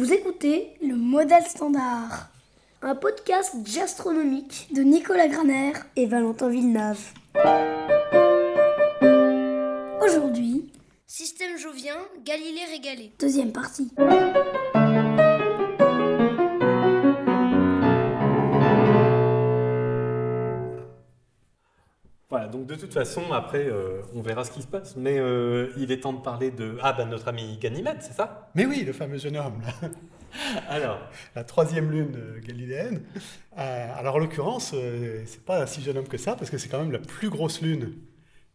Vous écoutez le Modèle Standard, un podcast gastronomique de Nicolas Graner et Valentin Villeneuve. Aujourd'hui, Système jovien, Galilée régalé. deuxième partie. Donc de toute façon, après, euh, on verra ce qui se passe. Mais euh, il est temps de parler de... Ah, bah notre ami Ganymède, c'est ça? Mais oui, le fameux jeune homme, là. Alors, la troisième lune euh, galiléenne. Euh, alors en l'occurrence, c'est pas un si jeune homme que ça, parce que c'est quand même la plus grosse lune,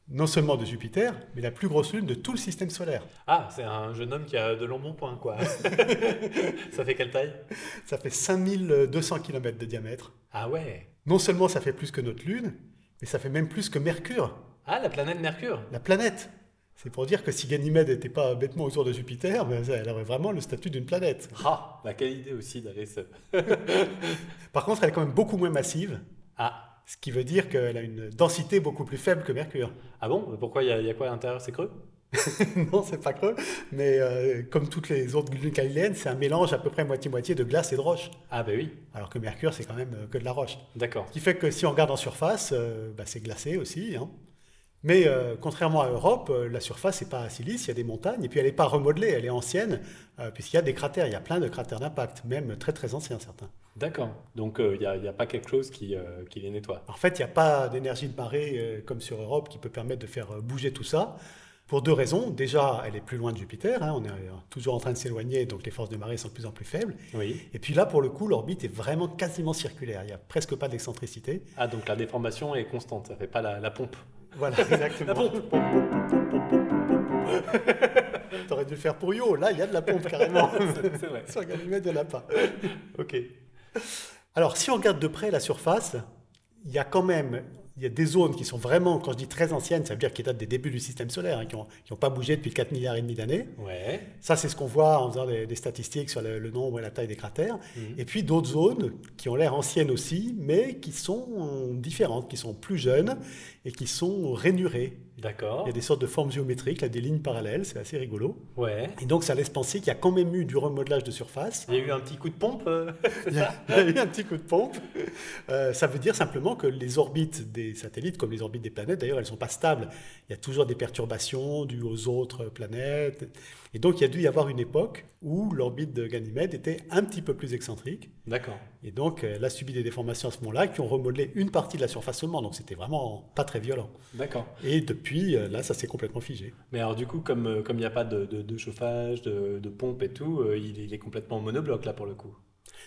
non seulement de Jupiter, mais la plus grosse lune de tout le système solaire. ah, c'est un jeune homme qui a de longs bons points, quoi. ça fait quelle taille? Ça fait 5200 km de diamètre. Ah ouais Non seulement ça fait plus que notre lune, mais ça fait même plus que Mercure, Ah, la planète Mercure. La planète. C'est pour dire que si Ganymède n'était pas bêtement autour de Jupiter, ben, elle aurait vraiment le statut d'une planète. Ah, bah quelle idée aussi d'aller se... Par contre, elle est quand même beaucoup moins massive, Ah, ce qui veut dire qu'elle a une densité beaucoup plus faible que Mercure. ah bon? Pourquoi il y, a- il y a quoi à l'intérieur? C'est creux? non, c'est pas creux, mais euh, comme toutes les autres lunes galiléennes, c'est un mélange à peu près moitié-moitié de glace et de roche. Ah bah oui, Alors que Mercure, c'est quand même euh, que de la roche. d'accord. Ce qui fait que si on regarde en surface, euh, bah, c'est glacé aussi. hein. Mais euh, contrairement à Europe, la surface n'est pas silice, il y a des montagnes, et puis elle n'est pas remodelée, elle est ancienne, puisqu'il y a des cratères, il y a plein de cratères d'impact, même très très anciens certains. D'accord. Donc il n'y a, pas quelque chose qui, qui les nettoie. En fait, il n'y a pas d'énergie de marée comme sur Europe qui peut permettre de faire bouger tout ça. Pour deux raisons. Déjà, elle est plus loin de Jupiter, hein, on est euh, toujours en train de s'éloigner, donc les forces de marée sont de plus en plus faibles. Oui. Et puis là, pour le coup, l'orbite est vraiment quasiment circulaire, il n'y a presque pas d'excentricité. Ah, donc la déformation est constante, ça fait pas la, la pompe. Voilà, exactement. La pompe T'aurais dû le faire pour Yo, là, il y a de la pompe carrément. C'est c'est vrai. Sur Ganymède, il n'y en a pas. Ok. Alors, si on regarde de près la surface, il y a quand même il y a des zones qui sont vraiment, quand je dis très anciennes, ça veut dire qui datent des débuts du système solaire, hein, qui n'ont pas bougé depuis 4 milliards et demi d'années. Ouais. Ça, c'est ce qu'on voit en faisant des, des statistiques sur le, le nombre et la taille des cratères. Mhm. Et puis d'autres zones qui ont l'air anciennes aussi, mais qui sont différentes, qui sont plus jeunes et qui sont rainurées. D'accord. Il y a des sortes de formes géométriques, là, des lignes parallèles, c'est assez rigolo. Ouais. Et donc, ça laisse penser qu'il y a quand même eu du remodelage de surface. Il y a eu un petit coup de pompe euh, Il y, a, il y a eu un petit coup de pompe. Euh, ça veut dire simplement que les orbites des satellites, comme les orbites des planètes, d'ailleurs, elles ne sont pas stables. Il y a toujours des perturbations dues aux autres planètes. Et donc, il y a dû y avoir une époque où l'orbite de Ganymède était un petit peu plus excentrique. D'accord. Et donc, elle a subi des déformations à ce moment-là qui ont remodelé une partie de la surface seulement. Donc, c'était vraiment pas très violent. D'accord. Et depuis, euh, là, ça s'est complètement figé. Mais alors du coup, comme euh, comme il n'y a pas de, de- de chauffage, de, de pompe et tout, euh, il, il est complètement monobloc là pour le coup.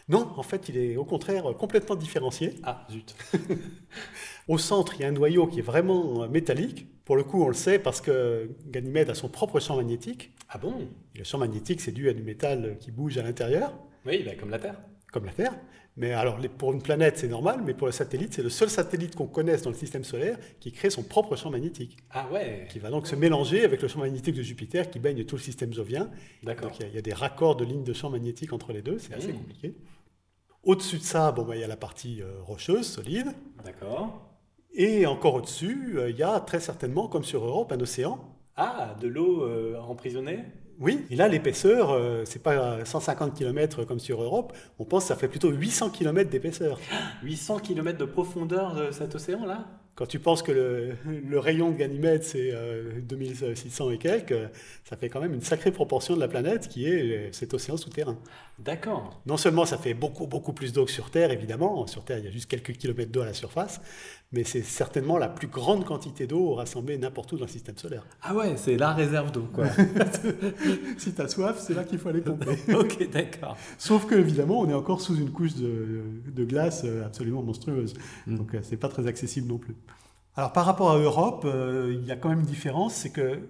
Non, en fait, il est au contraire complètement différencié. Ah zut. Au centre, il y a un noyau qui est vraiment euh, métallique. Pour le coup, on le sait parce que Ganymède a son propre champ magnétique. Ah bon? Et le champ magnétique, c'est dû à du métal qui bouge à l'intérieur, Oui, bah, comme la Terre. comme la Terre. Mais alors, pour une planète, c'est normal, mais pour le satellite, c'est le seul satellite qu'on connaisse dans le système solaire qui crée son propre champ magnétique, Ah ouais. qui va donc se mélanger avec le champ magnétique de Jupiter qui baigne tout le système jovien. D'accord. Donc, il y, a- il y a des raccords de lignes de champ magnétique entre les deux, c'est assez Mmh. compliqué. Au-dessus de ça, bon, bah, il y a la partie euh, rocheuse, solide. D'accord. Et encore au-dessus, euh, il y a très certainement, comme sur Europe, un océan. Ah, de l'eau euh, emprisonnée? Oui, et là, l'épaisseur, euh, c'est pas 150 km comme sur Europe, on pense que ça fait plutôt 800 km d'épaisseur. 800 km de profondeur de cet océan là Quand tu penses que le, le rayon de Ganymède, c'est euh, 2600 et quelques, euh, ça fait quand même une sacrée proportion de la planète qui est euh, cet océan souterrain. D'accord. Non seulement ça fait beaucoup, beaucoup plus d'eau que sur Terre, évidemment, sur Terre, il y a juste quelques kilomètres d'eau à la surface, mais c'est certainement la plus grande quantité d'eau rassemblée n'importe où dans le système solaire. Ah ouais, c'est la réserve d'eau quoi. si tu as soif, c'est là qu'il faut aller pomper. ok, d'accord. Sauf que évidemment, on est encore sous une couche de, de glace euh, absolument monstrueuse. Mm. Donc euh, c'est pas très accessible non plus. Alors par rapport à Europe, euh, il y a quand même une différence, c'est que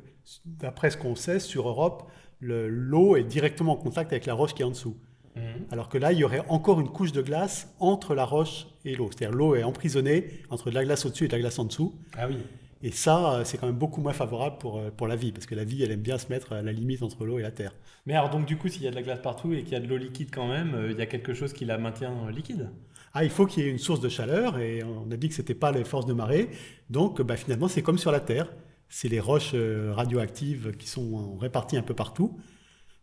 d'après ce qu'on sait sur Europe, le- l'eau est directement en contact avec la roche qui est en dessous. Mhm. Alors que là, il y aurait encore une couche de glace entre la roche et l'eau. C'est-à-dire l'eau est emprisonnée entre de la glace au-dessus et de la glace en dessous. Ah oui. Et ça, euh, c'est quand même beaucoup moins favorable pour, euh, pour la vie, parce que la vie, elle aime bien se mettre à la limite entre l'eau et la terre. Mais alors donc du coup, s'il y a de la glace partout et qu'il y a de l'eau liquide quand même, euh, il y a quelque chose qui la maintient liquide? Ah, il faut qu'il y ait une source de chaleur, et on a dit que c'était pas les forces de marée. Donc, bah, finalement, c'est comme sur la Terre. C'est les roches radioactives qui sont réparties un peu partout.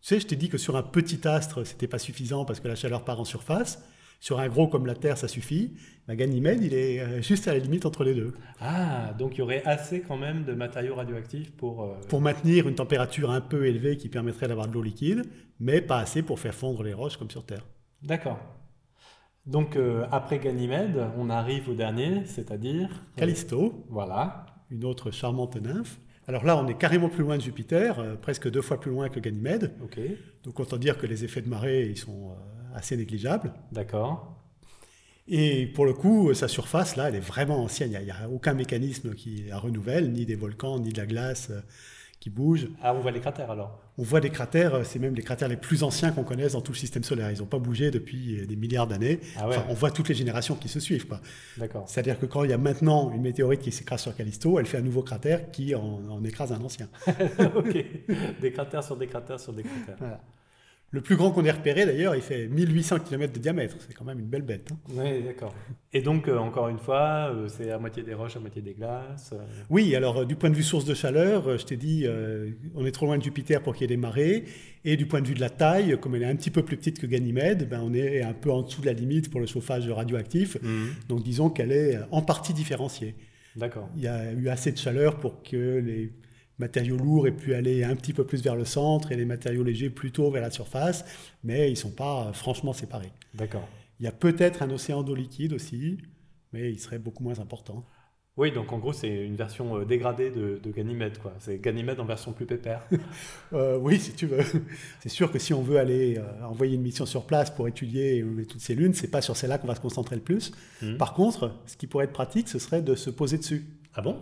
Tu sais, je t'ai dit que sur un petit astre, c'était pas suffisant parce que la chaleur part en surface. Sur un gros comme la Terre, ça suffit. Ganymède, il est euh, juste à la limite entre les deux. Ah, donc il y aurait assez quand même de matériaux radioactifs pour... euh, Pour maintenir une température un peu élevée qui permettrait d'avoir de l'eau liquide, mais pas assez pour faire fondre les roches comme sur Terre. D'accord. Donc euh, après Ganymède, on arrive au dernier, c'est-à-dire... Callisto, Voilà. une autre charmante nymphe. Alors là, on est carrément plus loin de Jupiter, euh, presque deux fois plus loin que Ganymède. Ok. Donc autant dire que les effets de marée, ils sont assez négligeables. D'accord. Et pour le coup, sa surface, là, elle est vraiment ancienne. Il n'y a, aucun mécanisme qui la renouvelle, ni des volcans, ni de la glace euh, qui bouge. Ah, on voit les cratères alors. On voit des cratères, euh, c'est même les cratères les plus anciens qu'on connaisse dans tout le système solaire. Ils n'ont pas bougé depuis euh, des milliards d'années. Ah ouais. Enfin, on voit toutes les générations qui se suivent. D'accord. C'est-à-dire que quand il y a maintenant une météorite qui s'écrase sur Callisto, elle fait un nouveau cratère qui en, en écrase un ancien. ok. Des cratères sur des cratères sur des cratères. Voilà. Le plus grand qu'on ait repéré, d'ailleurs, il fait 1800 km de diamètre. C'est quand même une belle bête. hein. Oui, d'accord. Et donc, euh, encore une fois, euh, c'est à moitié des roches, à moitié des glaces. euh, Oui, alors du point de vue source de chaleur, je t'ai dit, on est trop loin de Jupiter pour qu'il y ait des marées. Et du point de vue de la taille, comme elle est un petit peu plus petite que Ganymède, ben, on est un peu en dessous de la limite pour le chauffage radioactif. Donc disons qu'elle est en partie différenciée. D'accord. Il y a eu assez de chaleur pour que les matériaux lourds aient pu aller un petit peu plus vers le centre et les matériaux légers plutôt vers la surface, mais ils ne sont pas euh, franchement séparés. D'accord. Il y a peut-être un océan d'eau liquide aussi, mais il serait beaucoup moins important. Oui, donc en gros, c'est une version euh, dégradée de, de Ganymède, quoi. C'est Ganymède en version plus pépère. Euh, oui, si tu veux. C'est sûr que si on veut aller euh, envoyer une mission sur place pour étudier toutes ces lunes, c'est pas sur celle-là qu'on va se concentrer le plus. Mhm. Par contre, ce qui pourrait être pratique, ce serait de se poser dessus. Ah bon?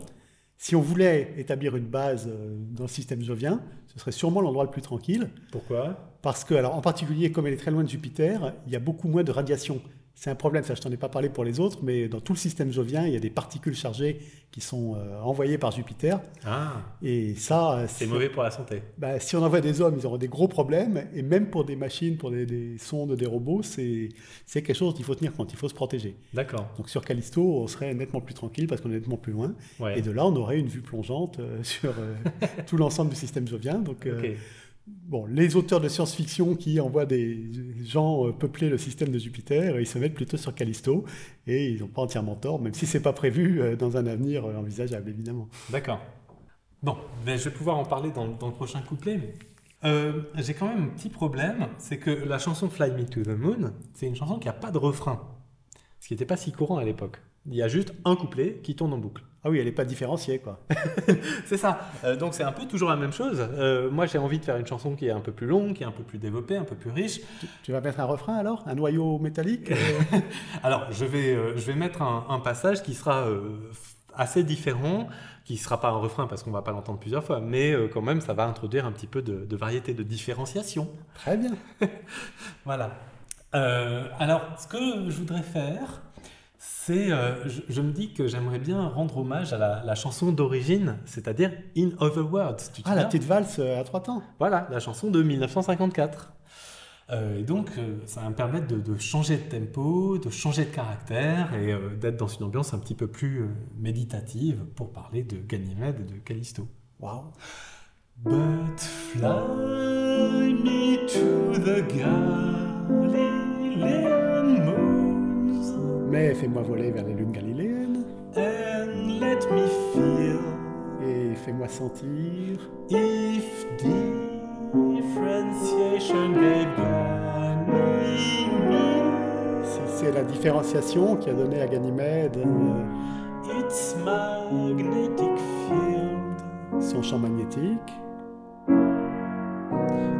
Si on voulait établir une base euh, dans le système jovien, ce serait sûrement l'endroit le plus tranquille, Pourquoi? Parce que, alors en particulier, comme elle est très loin de Jupiter, il y a beaucoup moins de radiation. C'est un problème, ça je t'en ai pas parlé pour les autres, mais dans tout le système jovien, il y a des particules chargées qui sont euh, envoyées par Jupiter, Ah, et ça, euh, c'est mauvais pour la santé. Bah, si on envoie des hommes, ils auront des gros problèmes. Et même pour des machines, pour des, des sondes, des robots, c'est quelque chose qu'il faut tenir compte, il faut se protéger. D'accord. Donc sur Callisto, on serait nettement plus tranquille parce qu'on est nettement plus loin. Ouais. Et de là, on aurait une vue plongeante euh, sur euh, tout l'ensemble du système jovien. Donc. Bon, les auteurs de science-fiction qui envoient des gens euh, peupler le système de Jupiter, ils se mettent plutôt sur Callisto. Et ils n'ont pas entièrement tort, même si c'est pas prévu euh, dans un avenir euh, envisageable, évidemment. D'accord. Bon, je vais pouvoir en parler dans, le prochain couplet. J'ai quand même un petit problème, c'est que la chanson Fly Me to the Moon, c'est une chanson qui n'a pas de refrain. Ce qui n'était pas si courant à l'époque. Il y a juste un couplet qui tourne en boucle. Ah oui, elle n'est pas différenciée, quoi. C'est ça. Euh, donc c'est un peu toujours la même chose. Euh, moi j'ai envie de faire une chanson qui est un peu plus longue, qui est un peu plus développée, un peu plus riche. Tu, tu vas mettre un refrain alors? Un noyau métallique? Euh, Alors je vais, euh, je vais mettre un, un passage qui sera assez différent, qui ne sera pas un refrain parce qu'on va pas l'entendre plusieurs fois, mais quand même ça va introduire un petit peu de, de variété, de différenciation. Très bien. Voilà. Alors, ce que je voudrais faire, c'est, euh, je, je me dis que j'aimerais bien rendre hommage à la, la chanson d'origine, c'est-à-dire In Other Words. Tu Ah, la petite valse euh, à trois temps. Voilà, la chanson de 1954. Euh, et donc, euh, ça va me permettre de, de changer de tempo, de changer de caractère et d'être dans une ambiance un petit peu plus méditative pour parler de Ganymède et de Callisto. Waouh. But fly me to the Galilean Mais fais-moi voler vers les lunes galiléennes and let me feel et fais-moi sentir if differentiation gave si c'est la différenciation qui a donné à Ganymède euh, its magnetic field. son champ magnétique.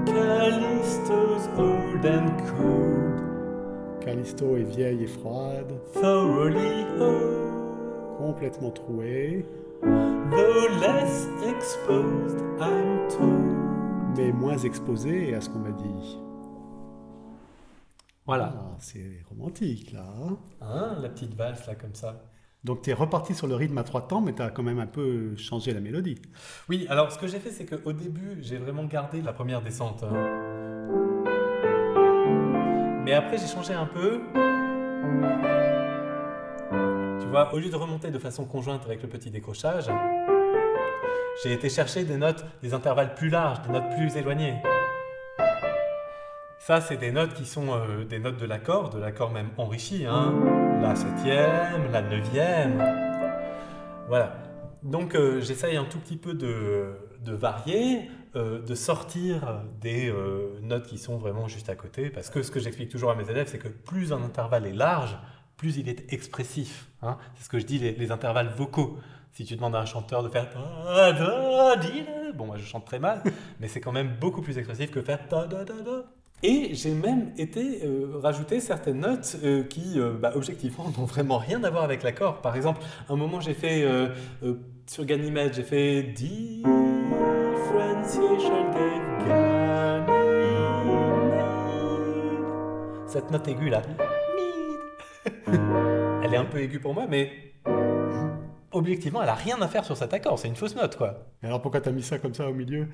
Callisto's old and cold, Callisto est vieille et froide, thoroughly complètement trouée, Though less exposed, I'm told. mais moins exposée à ce qu'on m'a dit. Voilà. Ah, c'est romantique là. hein. Hein, la petite valse là comme ça. Donc tu es reparti sur le rythme à trois temps, mais tu as quand même un peu changé la mélodie. Oui, alors ce que j'ai fait, c'est qu'au début, j'ai vraiment gardé la première descente. hein. Mais après, j'ai changé un peu. Tu vois, au lieu de remonter de façon conjointe avec le petit décrochage, j'ai été chercher des notes, des intervalles plus larges, des notes plus éloignées. Ça, c'est des notes qui sont euh, des notes de l'accord, de l'accord même enrichi. Hein. La septième, la neuvième. Voilà. Donc euh, j'essaye un tout petit peu de, de varier, euh, de sortir des euh, notes qui sont vraiment juste à côté, parce que ce que j'explique toujours à mes élèves, c'est que plus un intervalle est large, plus il est expressif. hein. C'est ce que je dis, les, les intervalles vocaux. Si tu demandes à un chanteur de faire di, bon moi je chante très mal, mais c'est quand même beaucoup plus expressif que faire. Et j'ai même été euh, rajouter certaines notes qui, bah, objectivement, n'ont vraiment rien à voir avec l'accord. Par exemple, un moment, j'ai fait sur Ganymède, j'ai fait Ganymede. Cette note aiguë là, elle est un peu aiguë pour moi, mais objectivement, elle a rien à faire sur cet accord. C'est une fausse note, quoi. Et alors pourquoi t'as mis ça comme ça au milieu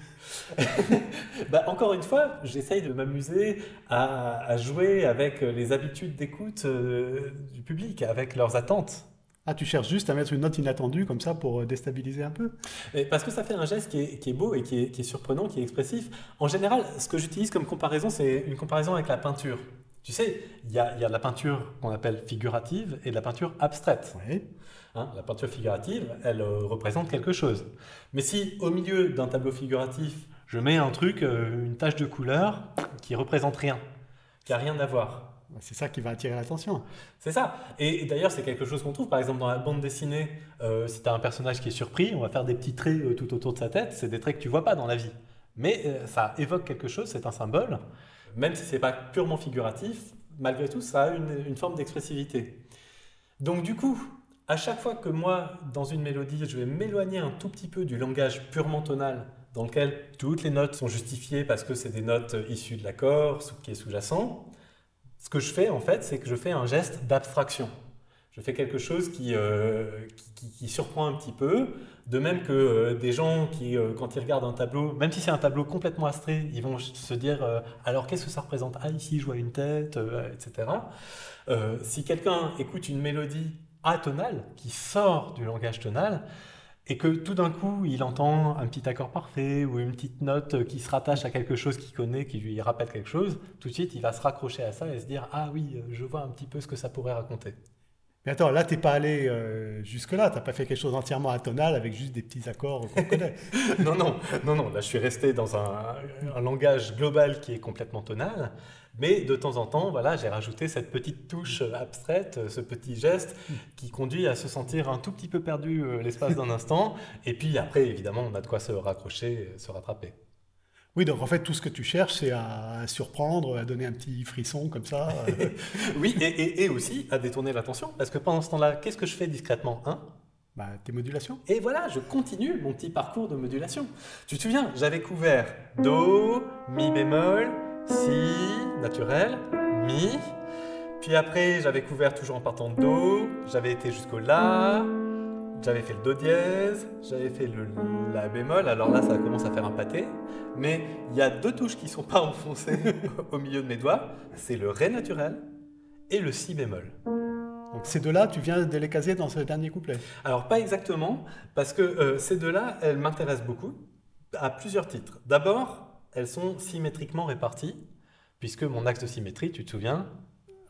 Bah, encore une fois, j'essaye de m'amuser à, à jouer avec les habitudes d'écoute euh, du public, avec leurs attentes. Ah, tu cherches juste à mettre une note inattendue comme ça pour euh, déstabiliser un peu Et parce que ça fait un geste qui est, qui est beau et qui est, qui est surprenant, qui est expressif. En général, ce que j'utilise comme comparaison, c'est une comparaison avec la peinture. Tu sais, il y a, y a de la peinture qu'on appelle figurative et de la peinture abstraite. Oui. Hein, la peinture figurative, elle euh, représente quelque chose. Mais si au milieu d'un tableau figuratif, je mets un truc, euh, une tache de couleur qui représente rien, qui a rien à voir, C'est ça qui va attirer l'attention. c'est ça. Et, d'ailleurs, c'est quelque chose qu'on trouve, par exemple, dans la bande dessinée. euh, si tu as un personnage qui est surpris, on va faire des petits traits euh, tout autour de sa tête. C'est des traits que tu vois pas dans la vie. Mais euh, ça évoque quelque chose, c'est un symbole. Même si c'est pas purement figuratif, malgré tout, ça a une, une forme d'expressivité. Donc, du coup, à chaque fois que moi, dans une mélodie, je vais m'éloigner un tout petit peu du langage purement tonal, dans lequel toutes les notes sont justifiées parce que c'est des notes issues de l'accord, qui est sous-jacent, ce que je fais en fait, c'est que je fais un geste d'abstraction. Je fais quelque chose qui, euh, qui, surprend un petit peu, de même que euh, des gens qui, euh, quand ils regardent un tableau, même si c'est un tableau complètement abstrait, ils vont se dire alors qu'est-ce que ça représente? Ah, ici je vois une tête, etc. Si quelqu'un écoute une mélodie atonale qui sort du langage tonal, et que tout d'un coup il entend un petit accord parfait ou une petite note qui se rattache à quelque chose qu'il connaît, qui lui rappelle quelque chose, tout de suite il va se raccrocher à ça et se dire Ah oui, euh, je vois un petit peu ce que ça pourrait raconter. Mais attends, là, t'es pas allé euh, jusque-là. T'as pas fait quelque chose entièrement atonal avec juste des petits accords qu'on connaît. non, non, non, non, là je suis resté dans un, un langage global qui est complètement tonal, mais de temps en temps, voilà, j'ai rajouté cette petite touche abstraite, ce petit geste qui conduit à se sentir un tout petit peu perdu euh, l'espace d'un instant, et puis après, évidemment, on a de quoi se raccrocher, se rattraper. Oui, donc en fait, tout ce que tu cherches, c'est à surprendre, à donner un petit frisson comme ça. euh. Oui, et, et- et aussi à détourner l'attention, parce que pendant ce temps-là, qu'est-ce que je fais discrètement? Hein bah, tes modulations. Et voilà, je continue mon petit parcours de modulation. Tu te souviens, j'avais couvert Do, Mi bémol, Si, naturel, Mi. Puis après, j'avais couvert toujours en partant de Do, j'avais été jusqu'au La, j'avais fait le Do dièse, j'avais fait le La bémol, alors là ça commence à faire un pâté. Mais il y a deux touches qui ne sont pas enfoncées au milieu de mes doigts, c'est le Ré naturel et le Si bémol. Donc ces deux-là, tu viens de les caser dans ce dernier couplet. Alors pas exactement, parce que euh, ces deux-là, elles m'intéressent beaucoup, à plusieurs titres. D'abord, elles sont symétriquement réparties, puisque mon axe de symétrie, tu te souviens,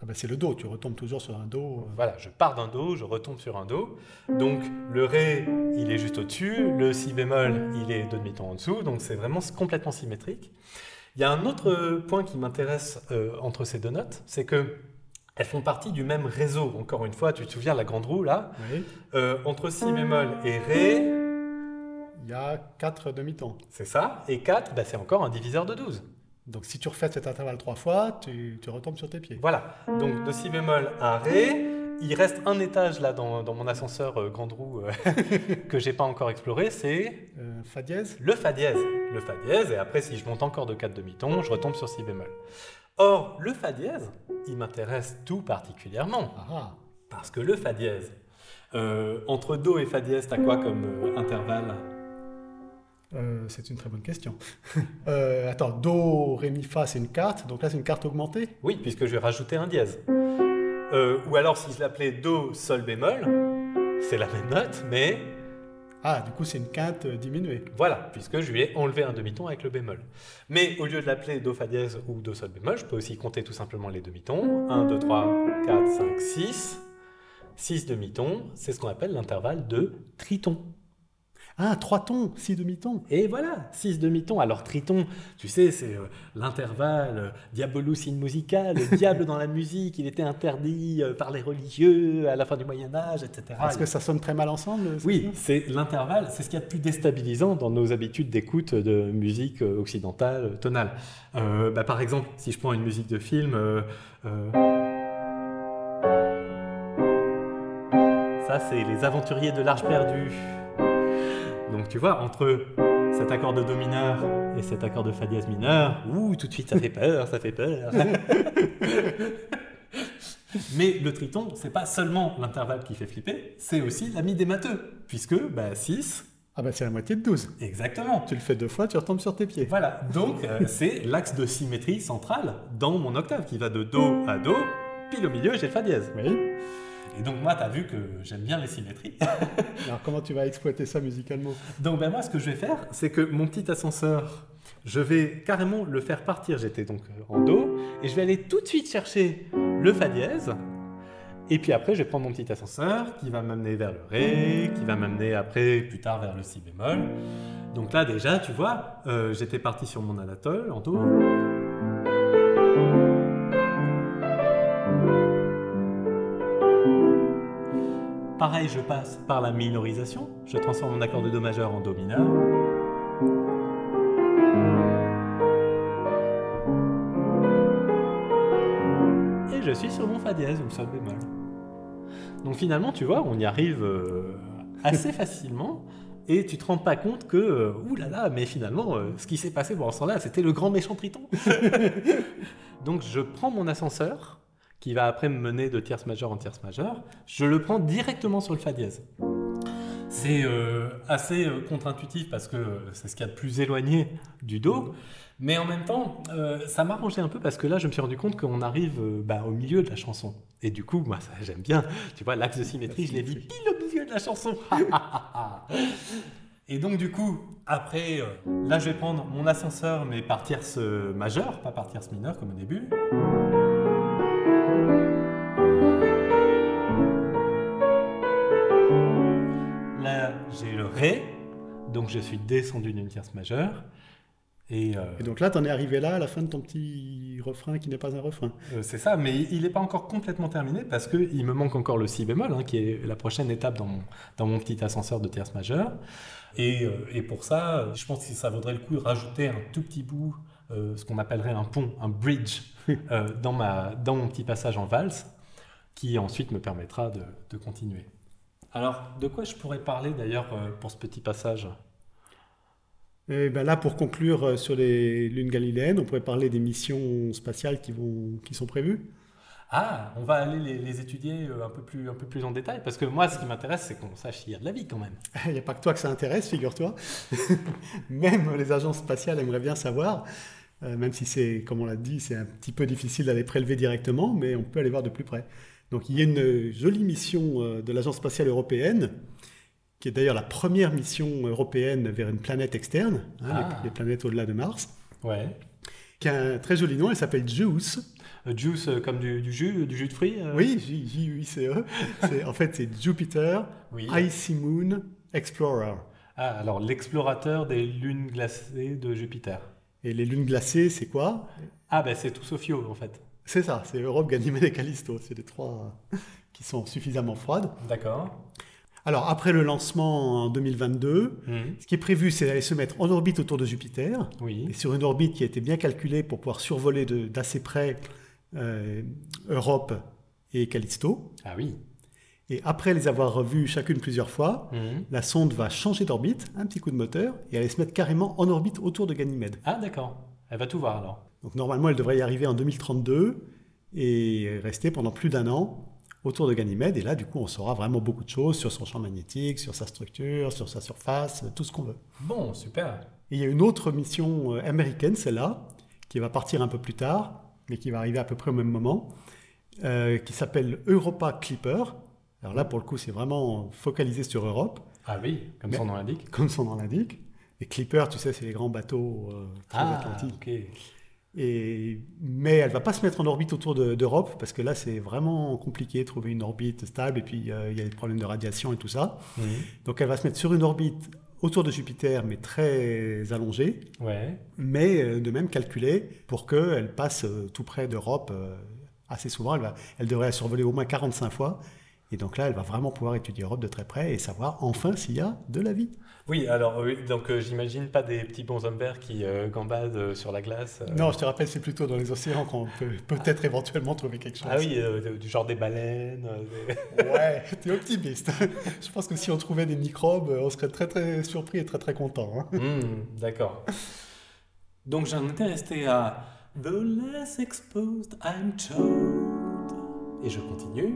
Ah bah, c'est le Do, tu retombes toujours sur un Do. euh. voilà, je pars d'un Do, je retombe sur un Do. Donc le Ré, il est juste au-dessus, le Si bémol, il est deux demi-tons en dessous, donc c'est vraiment complètement symétrique. Il y a un autre euh, point qui m'intéresse euh, entre ces deux notes, c'est que elles font partie du même réseau. Encore une fois, tu te souviens la grande roue là? Oui. Euh, Entre Si bémol et Ré, Il y a quatre demi-tons. C'est ça. Et 4, bah, c'est encore un diviseur de 12. Donc si tu refais cet intervalle trois fois, tu, tu retombes sur tes pieds. Voilà. Donc de si bémol à ré, il reste un étage là dans, dans mon ascenseur euh, grande roue euh, que j'ai pas encore exploré, c'est Euh, fa dièse le fa dièse. Le fa dièse, et après si je monte encore de 4 demi-tons, je retombe sur si bémol. Or, le fa dièse, il m'intéresse tout particulièrement, Ah ah. parce que le fa dièse, euh, entre do et fa dièse, t'as quoi comme euh, intervalle? Euh, c'est une très bonne question. Euh, attends, Do, Ré, Mi, Fa, c'est une carte. Donc là, c'est une carte augmentée? Oui, puisque je vais rajouter un dièse. Euh, ou alors si je l'appelais Do, Sol bémol, c'est la même note, mais Ah, du coup, c'est une quinte diminuée. Voilà, puisque je lui ai enlevé un demi-ton avec le bémol. Mais au lieu de l'appeler Do fa dièse ou Do sol bémol, je peux aussi compter tout simplement les demi-tons. 1, 2, 3, 4, 5, 6. 6 demi-tons, c'est ce qu'on appelle l'intervalle de triton. Ah, trois tons, six demi-tons. Et voilà, 6 demi-tons. Alors triton, tu sais, c'est euh, l'intervalle euh, diabolus in musica, le diable dans la musique, il était interdit euh, par les religieux à la fin du Moyen Âge, etc. Est-ce que ça sonne très mal ensemble ça Oui, c'est l'intervalle, c'est ce qu'il y a de plus déstabilisant dans nos habitudes d'écoute de musique euh, occidentale euh, tonale. Euh, bah, par exemple, si je prends une musique de film, euh, euh, ça c'est Les Aventuriers de l'Arche perdue. Donc tu vois, entre cet accord de Do mineur et cet accord de Fa dièse mineur, ouh, tout de suite ça fait peur, ça fait peur. Mais le triton, c'est pas seulement l'intervalle qui fait flipper, c'est aussi la mi démateux, puisque bah, 6, Ah, bah c'est la moitié de 12. exactement. Tu le fais deux fois, tu retombes sur tes pieds. Voilà, donc euh, c'est l'axe de symétrie centrale dans mon octave qui va de Do à Do, pile au milieu j'ai le Fa dièse. Oui. Et donc moi, tu as vu que j'aime bien les symétries. Alors, comment tu vas exploiter ça musicalement? Donc ben, moi, ce que je vais faire, c'est que mon petit ascenseur, je vais carrément le faire partir. J'étais donc euh, en Do, et je vais aller tout de suite chercher le Fa dièse. Et puis après, je vais prendre mon petit ascenseur qui va m'amener vers le Ré, qui va m'amener après, plus tard, vers le Si bémol. Donc là, déjà, tu vois, euh, j'étais parti sur mon Anatole en Do. Pareil, je passe par la minorisation. Je transforme mon accord de Do majeur en Do mineur. Et je suis sur mon Fa dièse ou Sol bémol. Donc finalement, tu vois, on y arrive euh, assez facilement. Et tu te rends pas compte que, euh, là, mais finalement, euh, ce qui s'est passé pendant ce temps-là, c'était le grand méchant Triton. Donc je prends mon ascenseur, qui va après me mener de tierce majeure en tierce majeure, je le prends directement sur le Fa dièse. C'est euh, assez euh, contre-intuitif parce que euh, c'est ce qu'il y a de plus éloigné du Do, mais en même temps, ça m'a arrangé un peu parce que là, je me suis rendu compte qu'on arrive bah, au milieu de la chanson. Et du coup, moi, ça, j'aime bien. Tu vois, l'axe de symétrie, je l'ai dit pile au milieu de la chanson. Et donc, du coup, après, là, je vais prendre mon ascenseur, mais par tierce majeure, pas par tierce mineure comme au début. Ré, donc je suis descendu d'une tierce majeure. Et, euh, Et donc là, tu en es arrivé là à la fin de ton petit refrain qui n'est pas un refrain. euh, c'est ça, mais il n'est pas encore complètement terminé parce qu'il me manque encore le Si bémol, hein, qui est la prochaine étape dans mon, dans mon petit ascenseur de tierce majeure. Et, euh, et pour ça, je pense que ça vaudrait le coup de rajouter un tout petit bout, ce qu'on appellerait un pont, un bridge, dans, ma, dans mon petit passage en valse, qui ensuite me permettra de, de continuer. Alors, de quoi je pourrais parler d'ailleurs euh, pour ce petit passage? Et ben là, pour conclure euh, sur les lunes galiléennes, on pourrait parler des missions spatiales qui, vont, qui sont prévues. Ah, on va aller les, les étudier euh, un peu, plus, un peu plus en détail, parce que moi, ce qui m'intéresse, c'est qu'on sache s'il y a de la vie quand même. Il n'y a pas que toi que ça intéresse, figure-toi. même les agences spatiales aimeraient bien savoir, euh, même si c'est, comme on l'a dit, c'est un petit peu difficile d'aller prélever directement, mais on peut aller voir de plus près. Donc il y a une jolie mission euh, de l'Agence spatiale européenne, qui est d'ailleurs la première mission européenne vers une planète externe, hein, les- Ah. les, planètes au-delà de Mars, Ouais. qui a un très joli nom, elle s'appelle JUICE. Euh, juice euh, comme du, du jus, du jus de fruits euh Oui, J-U-I-C-E. En fait, c'est Jupiter Oui. Icy Moon Explorer. Ah, alors l'explorateur des lunes glacées de Jupiter. Et les lunes glacées, c'est quoi? Ah, ben c'est tout Sophio en fait. C'est ça, c'est Europe, Ganymède et Callisto. C'est les trois qui sont suffisamment froides. D'accord. Alors, après le lancement en 2022, Mhm. ce qui est prévu, c'est d'aller se mettre en orbite autour de Jupiter, et Oui. sur une orbite qui a été bien calculée pour pouvoir survoler d'assez près euh, Europe et Callisto. Ah oui. Et après les avoir revus chacune plusieurs fois, Mhm. la sonde va changer d'orbite, un petit coup de moteur, et aller se mettre carrément en orbite autour de Ganymède. Ah, d'accord. Elle va tout voir alors. Donc normalement, elle devrait y arriver en 2032 et rester pendant plus d'un an autour de Ganymède. Et là, du coup, on saura vraiment beaucoup de choses sur son champ magnétique, sur sa structure, sur sa surface, tout ce qu'on veut. Bon, super. Et il y a une autre mission euh, américaine, celle-là, qui va partir un peu plus tard, mais qui va arriver à peu près au même moment, euh, qui s'appelle Europa Clipper. Alors là, pour le coup, c'est vraiment focalisé sur Europe. Ah oui, comme Mais- son nom l'indique. comme son nom l'indique. Les clippers, tu sais, c'est les grands bateaux euh, transatlantiques. Ah, ok. Et, mais elle va pas se mettre en orbite autour de- d'Europe parce que là c'est vraiment compliqué de trouver une orbite stable et puis euh, il y a des problèmes de radiation et tout ça. Mhm. Donc elle va se mettre sur une orbite autour de Jupiter mais très allongée, Ouais. mais euh, de même calculée pour qu'elle passe euh, tout près d'Europe assez souvent. Elle, va, elle devrait la survoler au moins 45 fois. Et donc là, elle va vraiment pouvoir étudier Europe de très près et savoir enfin s'il y a de la vie. Oui, alors oui, donc euh, j'imagine pas des petits bonshommes verts qui euh, gambadent euh, sur la glace. euh. Non, je te rappelle, c'est plutôt dans les océans qu'on peut peut-être éventuellement trouver quelque chose. Ah oui, euh, du genre des baleines. euh, des- Ouais, t'es optimiste. Je pense que si on trouvait des microbes, on serait très très surpris et très très content. hein. Hmm, D'accord. Donc j'en étais resté à The less exposed I'm told. Et je continue.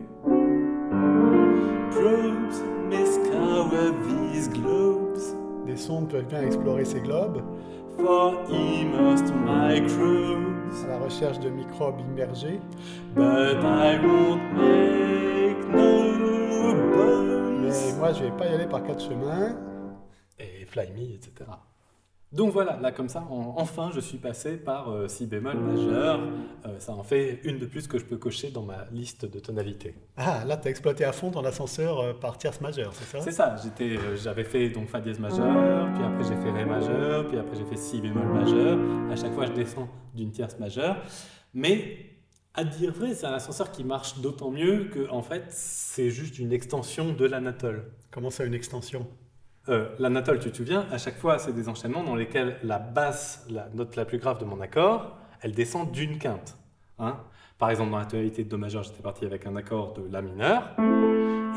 Probes may scour these globes Des sondes peuvent bien explorer ces globes for microbes, à la recherche de microbes immergés, but I won't make no bones. mais moi je vais pas y aller par quatre chemins. et Fly Me, etc. Donc voilà, là comme ça, en- enfin je suis passé par euh, si bémol majeur. Euh, ça en fait une de plus que je peux cocher dans ma liste de tonalités. Ah, là t'as exploité à fond ton ascenseur euh, par tierce majeure, c'est ça? C'est ça, j'étais, euh, j'avais fait donc Fa dièse majeur, puis après j'ai fait Ré majeur, puis après j'ai fait Si bémol majeur. À chaque fois je descends d'une tierce majeure. Mais à dire vrai, c'est un ascenseur qui marche d'autant mieux que en fait c'est juste une extension de l'anatole. Comment ça une extension? Euh, l'anatole, tu te souviens, à chaque fois, c'est des enchaînements dans lesquels la basse, la note la plus grave de mon accord, elle descend d'une quinte. hein. Par exemple, dans la tonalité de Do majeur, j'étais parti avec un accord de La mineur,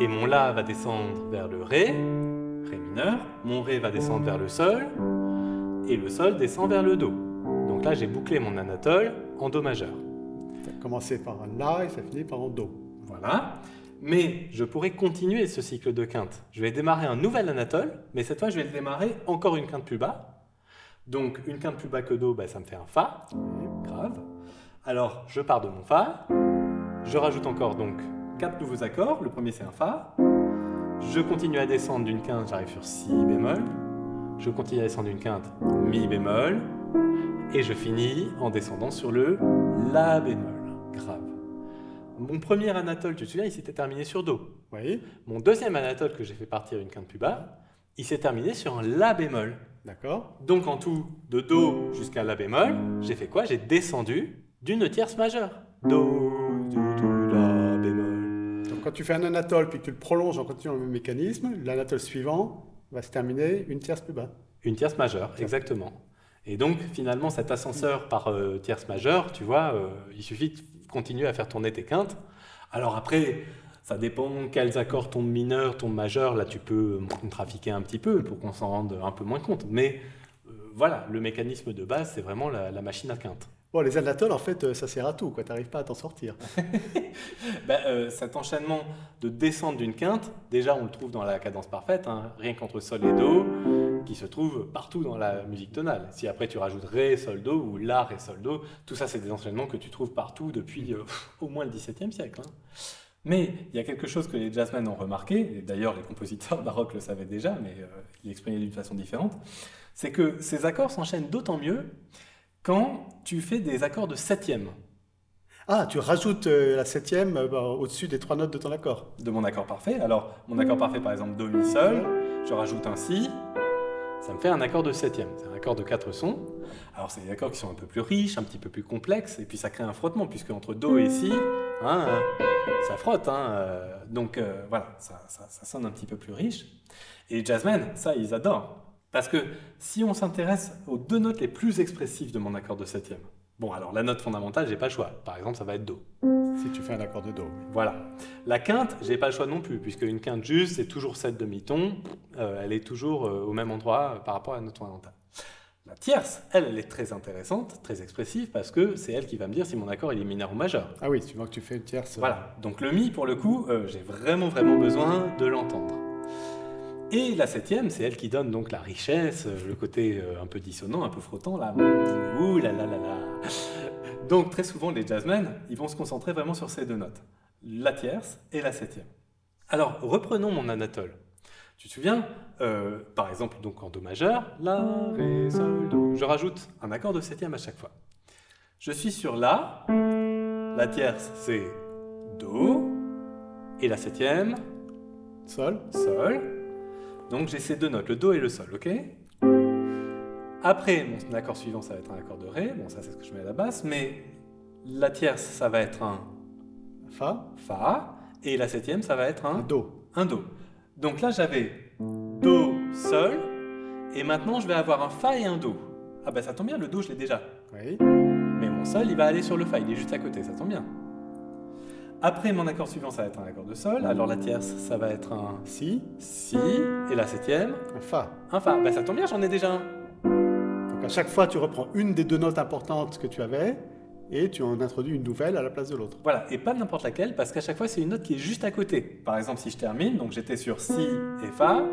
et mon La va descendre vers le Ré, Ré mineur, mon Ré va descendre vers le Sol, et le Sol descend vers le Do. Donc là, j'ai bouclé mon anatole en Do majeur. T'as commencé par un La et ça finit par un Do. Voilà. Mais je pourrais continuer ce cycle de quinte. Je vais démarrer un nouvel anatole, mais cette fois je vais le démarrer encore une quinte plus bas. Donc une quinte plus bas que Do, bah, ça me fait un Fa, grave. Alors je pars de mon Fa, je rajoute encore donc quatre nouveaux accords. Le premier c'est un Fa. Je continue à descendre d'une quinte, j'arrive sur Si bémol. Je continue à descendre d'une quinte, Mi bémol. Et je finis en descendant sur le La bémol, grave. Mon premier anatole, tu te souviens, il s'était terminé sur Do. Oui, Mon deuxième anatole que j'ai fait partir une quinte plus bas, il s'est terminé sur un La bémol. d'accord. Donc en tout, de Do jusqu'à La bémol, j'ai fait quoi? J'ai descendu d'une tierce majeure. Do, Do, Do, La bémol. Donc quand tu fais un anatole puis que tu le prolonges en continuant le même mécanisme, l'anatole suivant va se terminer une tierce plus bas. Une tierce majeure, exactement. Et donc finalement, cet ascenseur par euh, tierce majeure, tu vois, euh, il suffit de continuer à faire tourner tes quintes. Alors après, ça dépend quels accords tombent mineurs, tombent majeurs. Là, tu peux trafiquer un petit peu pour qu'on s'en rende un peu moins compte. Mais euh, voilà, le mécanisme de base, c'est vraiment la, la machine à quinte. Bon, les anatoles, en fait, euh, ça sert à tout, quoi. T'arrives pas à t'en sortir. Ben, euh, cet enchaînement de descente d'une quinte, déjà on le trouve dans la cadence parfaite, hein, rien qu'entre Sol et Do, qui se trouve partout dans la musique tonale. Si après tu rajoutes Ré, Sol, Do ou La, Ré, Sol, Do, tout ça c'est des enchaînements que tu trouves partout depuis euh, au moins le XVIIe siècle. hein. Mais il y a quelque chose que les jazzmen ont remarqué, et d'ailleurs les compositeurs baroques le savaient déjà, mais euh, ils l'exprimaient d'une façon différente, c'est que ces accords s'enchaînent d'autant mieux quand tu fais des accords de septième. Ah, tu rajoutes euh, la septième euh, bah, au-dessus des trois notes de ton accord. de mon accord parfait. Alors, mon accord parfait, par exemple, Do, Mi, Sol, je rajoute un Si, ça me fait un accord de septième. C'est un accord de quatre sons. Alors, c'est des accords qui sont un peu plus riches, un petit peu plus complexes, et puis ça crée un frottement, puisque entre Do et Si, hein, ça frotte. hein, euh, donc, euh, voilà, ça, ça- ça sonne un petit peu plus riche. Et jazzmen, ça, ils adorent. Parce que si on s'intéresse aux deux notes les plus expressives de mon accord de septième, bon, alors la note fondamentale, j'ai pas le choix. Par exemple, ça va être Do. Si tu fais un accord de Do. oui. Voilà. La quinte, j'ai pas le choix non plus, puisque une quinte juste, c'est toujours 7 demi-tons, euh, elle est toujours euh, au même endroit euh, par rapport à la note fondamentale. La tierce, elle, elle est très intéressante, très expressive, parce que c'est elle qui va me dire si mon accord il est mineur ou majeur. Ah oui, tu vois que tu fais une tierce. euh, Voilà. Donc le mi, pour le coup, j'ai vraiment vraiment besoin de l'entendre. Et la septième, c'est elle qui donne donc la richesse, le côté un peu dissonant, un peu frottant, là. Ouh là là là là. Donc très souvent, les jazzmen, ils vont se concentrer vraiment sur ces deux notes, la tierce et la septième. Alors, reprenons mon anatole. Tu te souviens, euh, par exemple, donc en Do majeur, La, Ré, Sol, Do, je rajoute un accord de septième à chaque fois. Je suis sur La, la tierce c'est Do, et la septième, Sol. Sol. Donc j'ai ces deux notes, le Do et le Sol, ok? Après, mon accord suivant, ça va être un accord de Ré, bon ça c'est ce que je mets à la basse, mais la tierce, ça va être un Fa. Fa, et la septième, ça va être un Do. un Do. Donc là, j'avais Do, Sol, et maintenant je vais avoir un Fa et un Do. Ah bah ça tombe bien, le Do je l'ai déjà. Oui. Mais mon Sol, il va aller sur le Fa, il est juste à côté, ça tombe bien. Après, mon accord suivant, ça va être un accord de Sol. Alors la tierce, ça va être un Si. Si, et la septième, Un Fa. un Fa. Bah ça tombe bien, j'en ai déjà un. À chaque fois, tu reprends une des deux notes importantes que tu avais et tu en introduis une nouvelle à la place de l'autre. Voilà, et pas n'importe laquelle, parce qu'à chaque fois, c'est une note qui est juste à côté. Par exemple, si je termine, donc j'étais sur Si et Fa,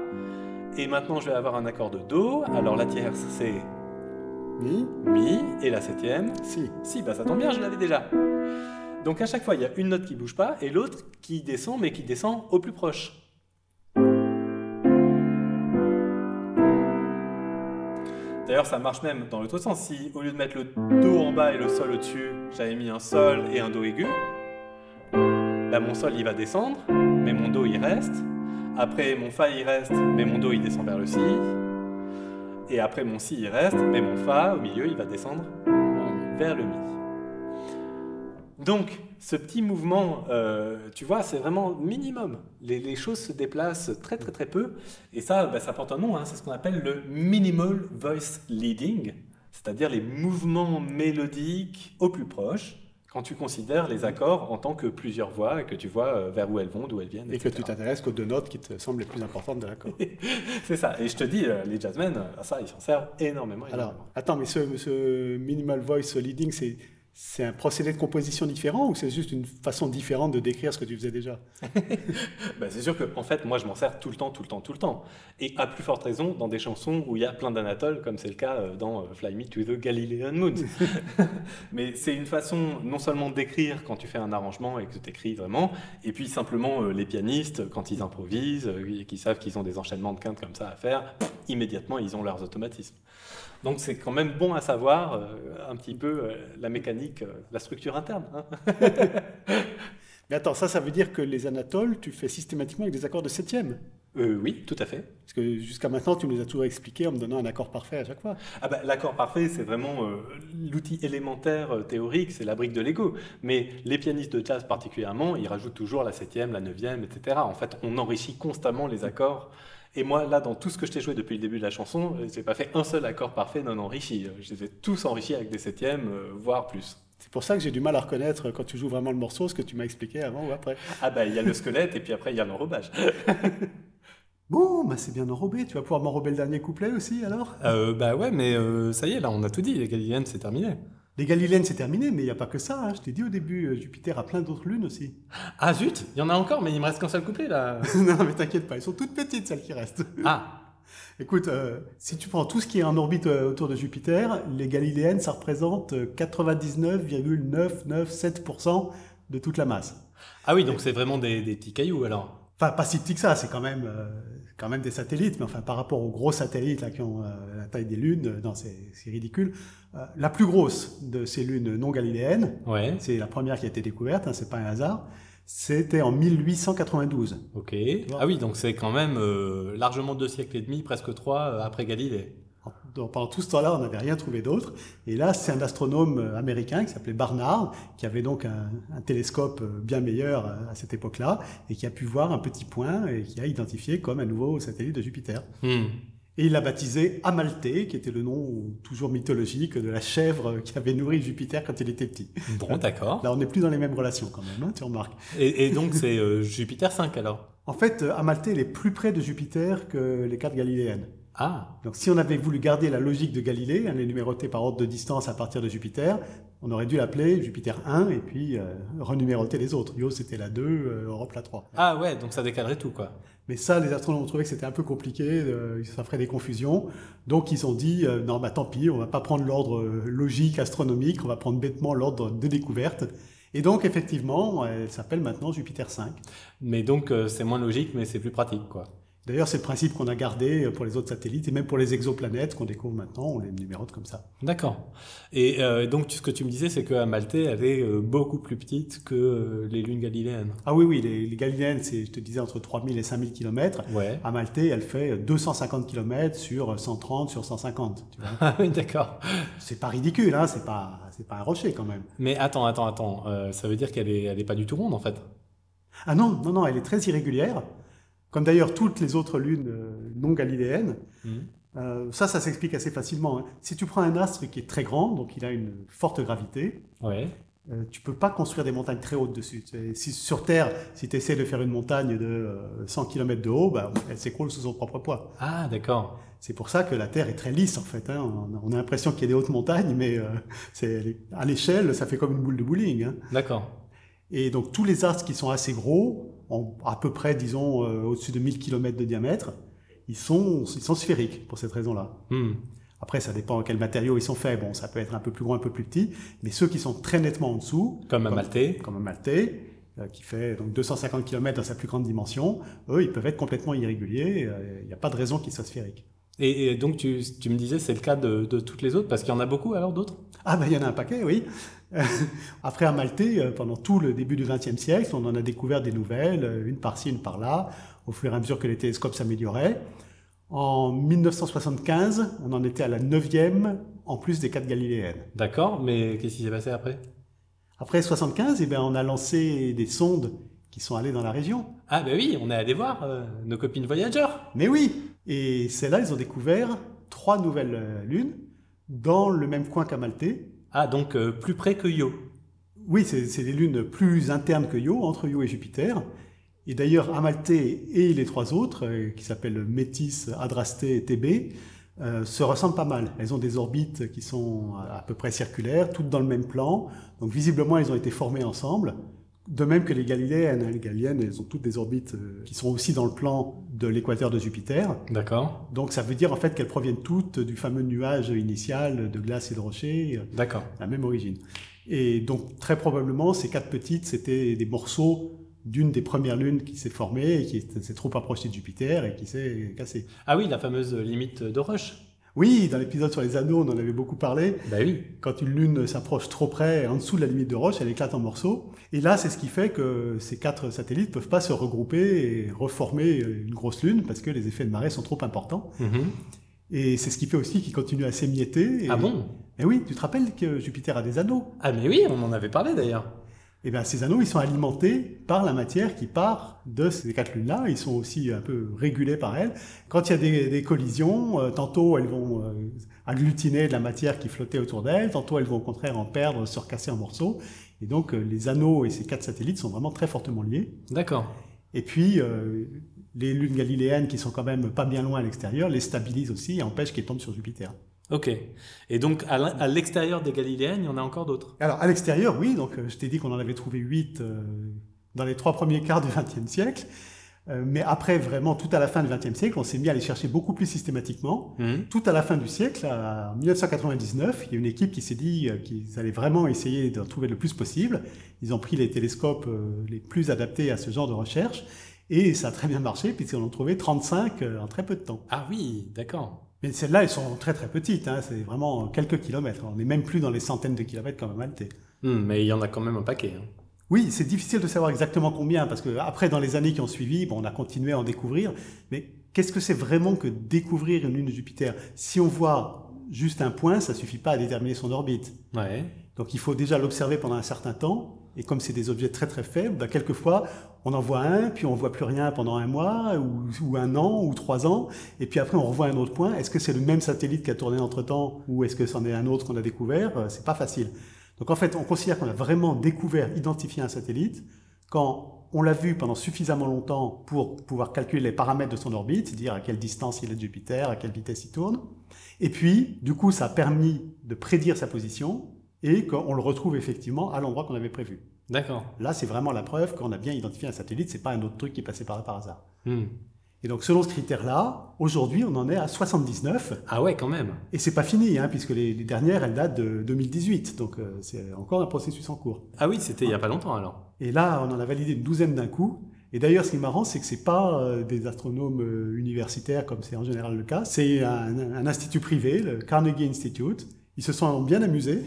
et maintenant je vais avoir un accord de Do. Alors la tierce, c'est Mi. Mi, et la septième, Si. Si, bah ça tombe bien, je l'avais déjà. Donc à chaque fois, il y a une note qui bouge pas et l'autre qui descend, mais qui descend au plus proche. D'ailleurs, ça marche même dans l'autre sens. Si au lieu de mettre le Do en bas et le Sol au-dessus, j'avais mis un Sol et un Do aigu, bah mon Sol il va descendre, mais mon Do il reste. Après, mon Fa il reste, mais mon Do il descend vers le Si. Et après, mon Si il reste, mais mon Fa au milieu il va descendre vers le Mi. Donc, ce petit mouvement, euh, tu vois, c'est vraiment minimum. Les, les choses se déplacent très très très peu. Et ça, bah, ça porte un nom, hein, c'est ce qu'on appelle le minimal voice leading, c'est-à-dire les mouvements mélodiques au plus proche, quand tu considères les accords en tant que plusieurs voix et que tu vois euh, vers où elles vont, d'où elles viennent. Et que tu t'intéresses qu'aux deux notes qui te semblent les plus importantes de l'accord. C'est ça. Et je te dis, euh, les jazzmen, ça, ils s'en servent énormément. Alors, attends, mais ce, ce minimal voice leading, c'est, c'est un procédé de composition différent ou c'est juste une façon différente de décrire ce que tu faisais déjà Bah, c'est sûr que en fait, moi, je m'en sers tout le temps, tout le temps, tout le temps. Et à plus forte raison dans des chansons où il y a plein d'anatoles, comme c'est le cas euh, dans euh, Fly Me to the Galilean Moon. Mais c'est une façon non seulement d'écrire quand tu fais un arrangement et que tu écris vraiment, et puis simplement euh, les pianistes, quand ils improvisent, et qu'ils savent qu'ils ont des enchaînements de quintes comme ça à faire, immédiatement, ils ont leurs automatismes. Donc c'est quand même bon à savoir euh, un petit peu euh, la mécanique, euh, la structure interne. hein. Mais attends, ça, ça veut dire que les anatoles, tu fais systématiquement avec des accords de septième? Euh, oui, tout à fait. Parce que jusqu'à maintenant, tu nous as toujours expliqué en me donnant un accord parfait à chaque fois. Ah bah, L'accord parfait, c'est vraiment euh, l'outil élémentaire euh, théorique, c'est la brique de Lego. Mais les pianistes de jazz particulièrement, ils rajoutent toujours la septième, la neuvième, etc. En fait, on enrichit constamment les accords. Et moi, là, dans tout ce que je t'ai joué depuis le début de la chanson, j'ai pas fait un seul accord parfait non enrichi. Je les ai tous enrichis avec des septièmes, voire plus. C'est pour ça que j'ai du mal à reconnaître quand tu joues vraiment le morceau ce que tu m'as expliqué avant ou après. Ah bah, il y a le squelette et puis après, il y a l'enrobage. Bon, bah c'est bien enrobé. Tu vas pouvoir m'enrober le dernier couplet aussi alors? Euh, bah ouais, mais euh, ça y est, là, on a tout dit. Les Galiléennes, c'est terminé. Les Galiléennes, c'est terminé, mais il n'y a pas que ça. hein. Je t'ai dit au début, euh, Jupiter a plein d'autres lunes aussi. Ah zut, il y en a encore, mais il me reste qu'un seul couplet, là. non, mais t'inquiète pas, elles sont toutes petites celles qui restent. Ah, Écoute, euh, si tu prends tout ce qui est en orbite autour de Jupiter, les Galiléennes, ça représente euh, 99,997% de toute la masse. ah oui, donc c'est vraiment des, des petits cailloux, alors. Enfin, pas si petit que ça, c'est quand même, euh, quand même des satellites, mais enfin, par rapport aux gros satellites là, qui ont euh, la taille des lunes, euh, non, c'est ridicule. Euh, la plus grosse de ces lunes non galiléennes, Ouais, c'est la première qui a été découverte, hein, c'est pas un hasard, c'était en 1892. ok. Ah oui, donc c'est quand même euh, largement deux siècles et demi, presque trois après Galilée. Donc, pendant tout ce temps-là, on n'avait rien trouvé d'autre. Et là, c'est un astronome euh, américain qui s'appelait Barnard, qui avait donc un, un télescope euh, bien meilleur euh, à cette époque-là, et qui a pu voir un petit point et qui a identifié comme un nouveau satellite de Jupiter. Hmm. Et il l'a baptisé Amalthée, qui était le nom toujours mythologique de la chèvre qui avait nourri Jupiter quand il était petit. Bon, d'accord. Là, on n'est plus dans les mêmes relations quand même, hein, tu remarques. Et, et donc c'est euh, Jupiter 5 alors? En fait, Amalthée, elle est plus près de Jupiter que les cartes galiléennes. Ah, Donc si on avait voulu garder la logique de Galilée, hein, les numéroter par ordre de distance à partir de Jupiter, on aurait dû l'appeler Jupiter 1 et puis euh, renuméroter les autres. Yo, c'était la 2, euh, Europe la 3. ah ouais, donc ça décalerait tout quoi. Mais ça, les astronomes ont trouvé que c'était un peu compliqué, euh, ça ferait des confusions. Donc ils ont dit, euh, non, bah tant pis, on va pas prendre l'ordre euh, logique astronomique, on va prendre bêtement l'ordre de découverte. Et donc effectivement, elle s'appelle maintenant Jupiter 5. Mais donc euh, c'est moins logique, mais c'est plus pratique quoi. D'ailleurs, c'est le principe qu'on a gardé pour les autres satellites et même pour les exoplanètes qu'on découvre maintenant, on les numérote comme ça. D'accord. Et euh, donc, ce que tu me disais, c'est que Amalthée, elle est euh, beaucoup plus petite que euh, les lunes galiléennes. Ah oui, oui, les, les galiléennes, c'est, je te disais, entre 3000 et 5000 km. Ouais. Amalthée, elle fait 250 km sur 130 sur 150. Tu vois. Ah oui, d'accord. c'est pas ridicule, hein, c'est pas, c'est pas un rocher quand même. Mais attends, attends, attends. Euh, ça veut dire qu'elle est, elle est pas du tout ronde, en fait? Ah non, non, non, elle est très irrégulière, comme d'ailleurs toutes les autres lunes euh, non galiléennes. Mhm. Euh, ça, ça s'explique assez facilement. hein. Si tu prends un astre qui est très grand, donc il a une forte gravité, Ouais. euh, tu peux pas construire des montagnes très hautes dessus. Si sur Terre, si tu essaies de faire une montagne de euh, 100 km de haut, bah, elle s'écroule sous son propre poids. Ah, d'accord. C'est pour ça que la Terre est très lisse en fait. hein. On a- On a l'impression qu'il y a des hautes montagnes, mais euh, à l'échelle, ça fait comme une boule de bowling. hein. D'accord. Et donc tous les astres qui sont assez gros, en à peu près, disons, euh, au-dessus de 1000 km de diamètre, ils sont, ils sont sphériques pour cette raison-là. Hmm. Après, ça dépend quels matériaux ils sont faits. Bon, ça peut être un peu plus gros, un peu plus petit, mais ceux qui sont très nettement en dessous, Comme Amalthée. comme un Maltais, euh, qui fait donc 250 km dans sa plus grande dimension, eux, ils peuvent être complètement irréguliers. euh, Il n'y a pas de raison qu'ils soient sphériques. Et, et donc, tu, tu me disais, c'est le cas de, de toutes les autres, parce qu'il y en a beaucoup alors d'autres? Ah ben il y en a un paquet, oui. Après Amalthée, euh, pendant tout le début du XXe siècle, on en a découvert des nouvelles, euh, une par-ci, une par-là, au fur et à mesure que les télescopes s'amélioraient. En 1975, on en était à la neuvième, en plus des quatre galiléennes. D'accord, mais qu'est-ce qui s'est passé après? Après 75, eh ben, on a lancé des sondes qui sont allées dans la région. Ah, ben oui, on est allé voir euh, nos copines voyageurs. Mais oui Et celles-là, ils ont découvert trois nouvelles lunes dans le même coin qu'Amalthée. Ah, donc euh, plus près que Io. Oui, c'est des lunes plus internes que Io, entre Io et Jupiter. Et d'ailleurs, Amalthée et les trois autres, euh, qui s'appellent Métis, Adrastée et TB, euh, se ressemblent pas mal. Elles ont des orbites qui sont à peu près circulaires, toutes dans le même plan. Donc visiblement, elles ont été formées ensemble. De même que les Galiléennes. hein. Les Galiléennes, elles ont toutes des orbites euh, qui sont aussi dans le plan de l'équateur de Jupiter. D'accord, Donc ça veut dire en fait qu'elles proviennent toutes du fameux nuage initial de glace et de rochers, euh, d'accord. la même origine. Et donc très probablement ces quatre petites c'était des morceaux d'une des premières lunes qui s'est formée et qui s'est trop approchée de Jupiter et qui s'est cassée. Ah oui, la fameuse limite de Rush. Oui, dans l'épisode sur les anneaux, on en avait beaucoup parlé. Bah oui. Quand une lune s'approche trop près, en dessous de la limite de Roche, elle éclate en morceaux. Et là, c'est ce qui fait que ces quatre satellites peuvent pas se regrouper et reformer une grosse lune parce que les effets de marée sont trop importants. Mhm. Et c'est ce qui fait aussi qu'ils continuent à s'émietter. Et... Ah bon? Et oui, tu te rappelles que Jupiter a des anneaux? Ah mais oui, on en avait parlé d'ailleurs. Et bien ces anneaux, ils sont alimentés par la matière qui part de ces quatre lunes-là. Ils sont aussi un peu régulés par elles. Quand il y a des, des collisions, euh, tantôt elles vont euh, agglutiner de la matière qui flottait autour d'elles, tantôt elles vont au contraire en perdre, se recasser en morceaux. Et donc euh, les anneaux et ces quatre satellites sont vraiment très fortement liés. D'accord. Et puis les lunes galiléennes qui sont quand même pas bien loin à l'extérieur les stabilisent aussi et empêchent qu'elles tombent sur Jupiter. Ok. Et donc à l'extérieur des Galiléennes, il y en a encore d'autres? Alors, à l'extérieur, oui, donc euh, je t'ai dit qu'on en avait trouvé 8 dans les trois premiers quarts du XXe siècle. Euh, mais après, vraiment, tout à la fin du XXe siècle, on s'est mis à les chercher beaucoup plus systématiquement. Mhm. Tout à la fin du siècle, en 1999, il y a une équipe qui s'est dit euh, qu'ils allaient vraiment essayer d'en trouver le plus possible. Ils ont pris les télescopes euh, les plus adaptés à ce genre de recherche. Et ça a très bien marché, puisqu'on en a trouvé 35 euh, en très peu de temps. Ah oui, d'accord. Mais celles-là, elles sont très très petites. Hein, c'est vraiment quelques kilomètres. On n'est même plus dans les centaines de kilomètres comme à Maltais. Hmm, mais il y en a quand même un paquet. hein. Oui, c'est difficile de savoir exactement combien, parce que après, dans les années qui ont suivi, bon, on a continué à en découvrir. Mais qu'est-ce que c'est vraiment que découvrir une lune de Jupiter? Si on voit juste un point, ça suffit pas à déterminer son orbite. Ouais. Donc il faut déjà l'observer pendant un certain temps. Et comme c'est des objets très très faibles, bah, quelquefois on en voit un, puis on voit plus rien pendant un mois, ou, un an, ou trois ans, et puis après on revoit un autre point. Est-ce que c'est le même satellite qui a tourné entre temps, ou est-ce que c'en est un autre qu'on a découvert? Euh, C'est pas facile. Donc en fait, on considère qu'on a vraiment découvert, identifié un satellite quand on l'a vu pendant suffisamment longtemps pour pouvoir calculer les paramètres de son orbite, c'est-à-dire à quelle distance il est de Jupiter, à quelle vitesse il tourne. Et puis, du coup, ça a permis de prédire sa position et qu'on le retrouve effectivement à l'endroit qu'on avait prévu. D'accord. Là, c'est vraiment la preuve qu'on a bien identifié un satellite, c'est pas un autre truc qui est passé par là par hasard. Hmm. Et donc, selon ce critère-là, aujourd'hui, on en est à 79. Ah ouais, quand même. Et c'est pas fini, hein, puisque les, les dernières, elles datent de 2018. Donc, euh, c'est encore un processus en cours. Ah oui, c'était il y a pas longtemps alors. Et là, on en a validé une douzaine d'un coup. Et d'ailleurs, ce qui est marrant, c'est que c'est pas euh, des astronomes euh, universitaires comme c'est en général le cas. C'est un, un institut privé, le Carnegie Institute. Ils se sont bien amusés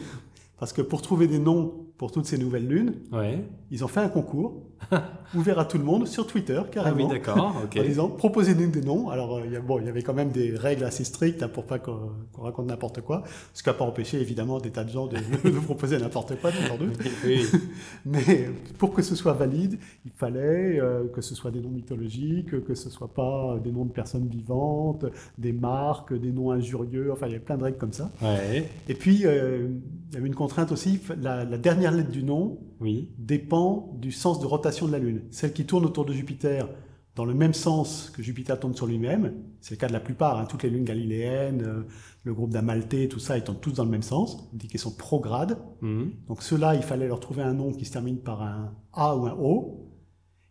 parce que pour trouver des noms pour toutes ces nouvelles lunes, Ouais. ils ont fait un concours ouvert à tout le monde sur Twitter, Ah carrément. oui, d'accord. En disant, proposez-nous des noms. Alors, euh, il y a- bon, il y avait quand même des règles assez strictes hein, pour pas qu'on raconte n'importe quoi. Ce qui n'a pas empêché, évidemment, des tas de gens de, de proposer n'importe quoi, sans doute. Oui. Mais pour que ce soit valide, il fallait euh, que ce soit des noms mythologiques, que ce soit pas des noms de personnes vivantes, des marques, des noms injurieux. Enfin, il y avait plein de règles comme ça. Ouais. Et puis, euh, il y avait une contrainte aussi. La, la dernière lettre du nom Oui. dépend du sens de rotation de la Lune. Celle qui tourne autour de Jupiter dans le même sens que Jupiter tourne sur lui-même, c'est le cas de la plupart, hein, toutes les lunes galiléennes, euh, le groupe d'Amalthée, tout ça, ils tournent tous dans le même sens, on dit qu'ils sont progrades. Mhm. Donc ceux-là, il fallait leur trouver un nom qui se termine par un A ou un O.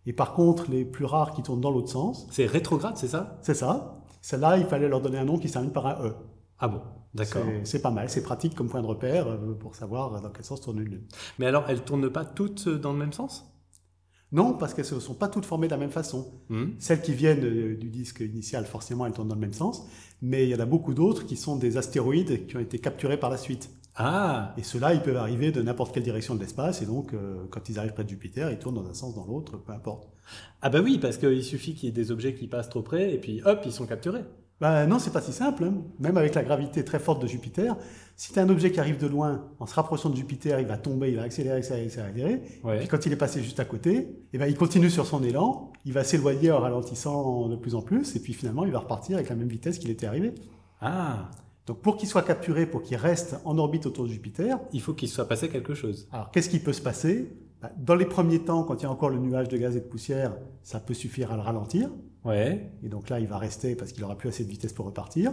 Et par contre, les plus rares qui tournent dans l'autre sens, C'est rétrograde, c'est ça? c'est ça. Celles-là, il fallait leur donner un nom qui se termine par un E. Ah bon, d'accord. C'est- pas mal, c'est pratique comme point de repère euh, pour savoir dans quel sens tourne une lune. Mais alors, elles tournent pas toutes dans le même sens? Non, parce qu'elles ne sont pas toutes formées de la même façon. Mhm. Celles qui viennent euh, du disque initial, forcément, elles tournent dans le même sens. Mais il y en a beaucoup d'autres qui sont des astéroïdes qui ont été capturés par la suite. Ah, Et ceux-là, ils peuvent arriver de n'importe quelle direction de l'espace. Et donc, euh, quand ils arrivent près de Jupiter, ils tournent dans un sens, dans l'autre, peu importe. ah bah oui, parce qu'il suffit qu'il y ait des objets qui passent trop près et puis hop, ils sont capturés. Ben non, c'est pas si simple. hein. Même avec la gravité très forte de Jupiter, si tu as un objet qui arrive de loin, en se rapprochant de Jupiter, il va tomber, il va accélérer, accélérer, accélérer. Ouais. Puis quand il est passé juste à côté, eh ben, il continue sur son élan, il va s'éloigner en ralentissant de plus en plus, et puis finalement, il va repartir avec la même vitesse qu'il était arrivé. Ah, Donc pour qu'il soit capturé, pour qu'il reste en orbite autour de Jupiter, il faut qu'il soit passé quelque chose. alors qu'est-ce qui peut se passer? Ben, Dans les premiers temps, quand il y a encore le nuage de gaz et de poussière, ça peut suffire à le ralentir. Ouais. Et donc là, il va rester parce qu'il n'aura plus assez de vitesse pour repartir.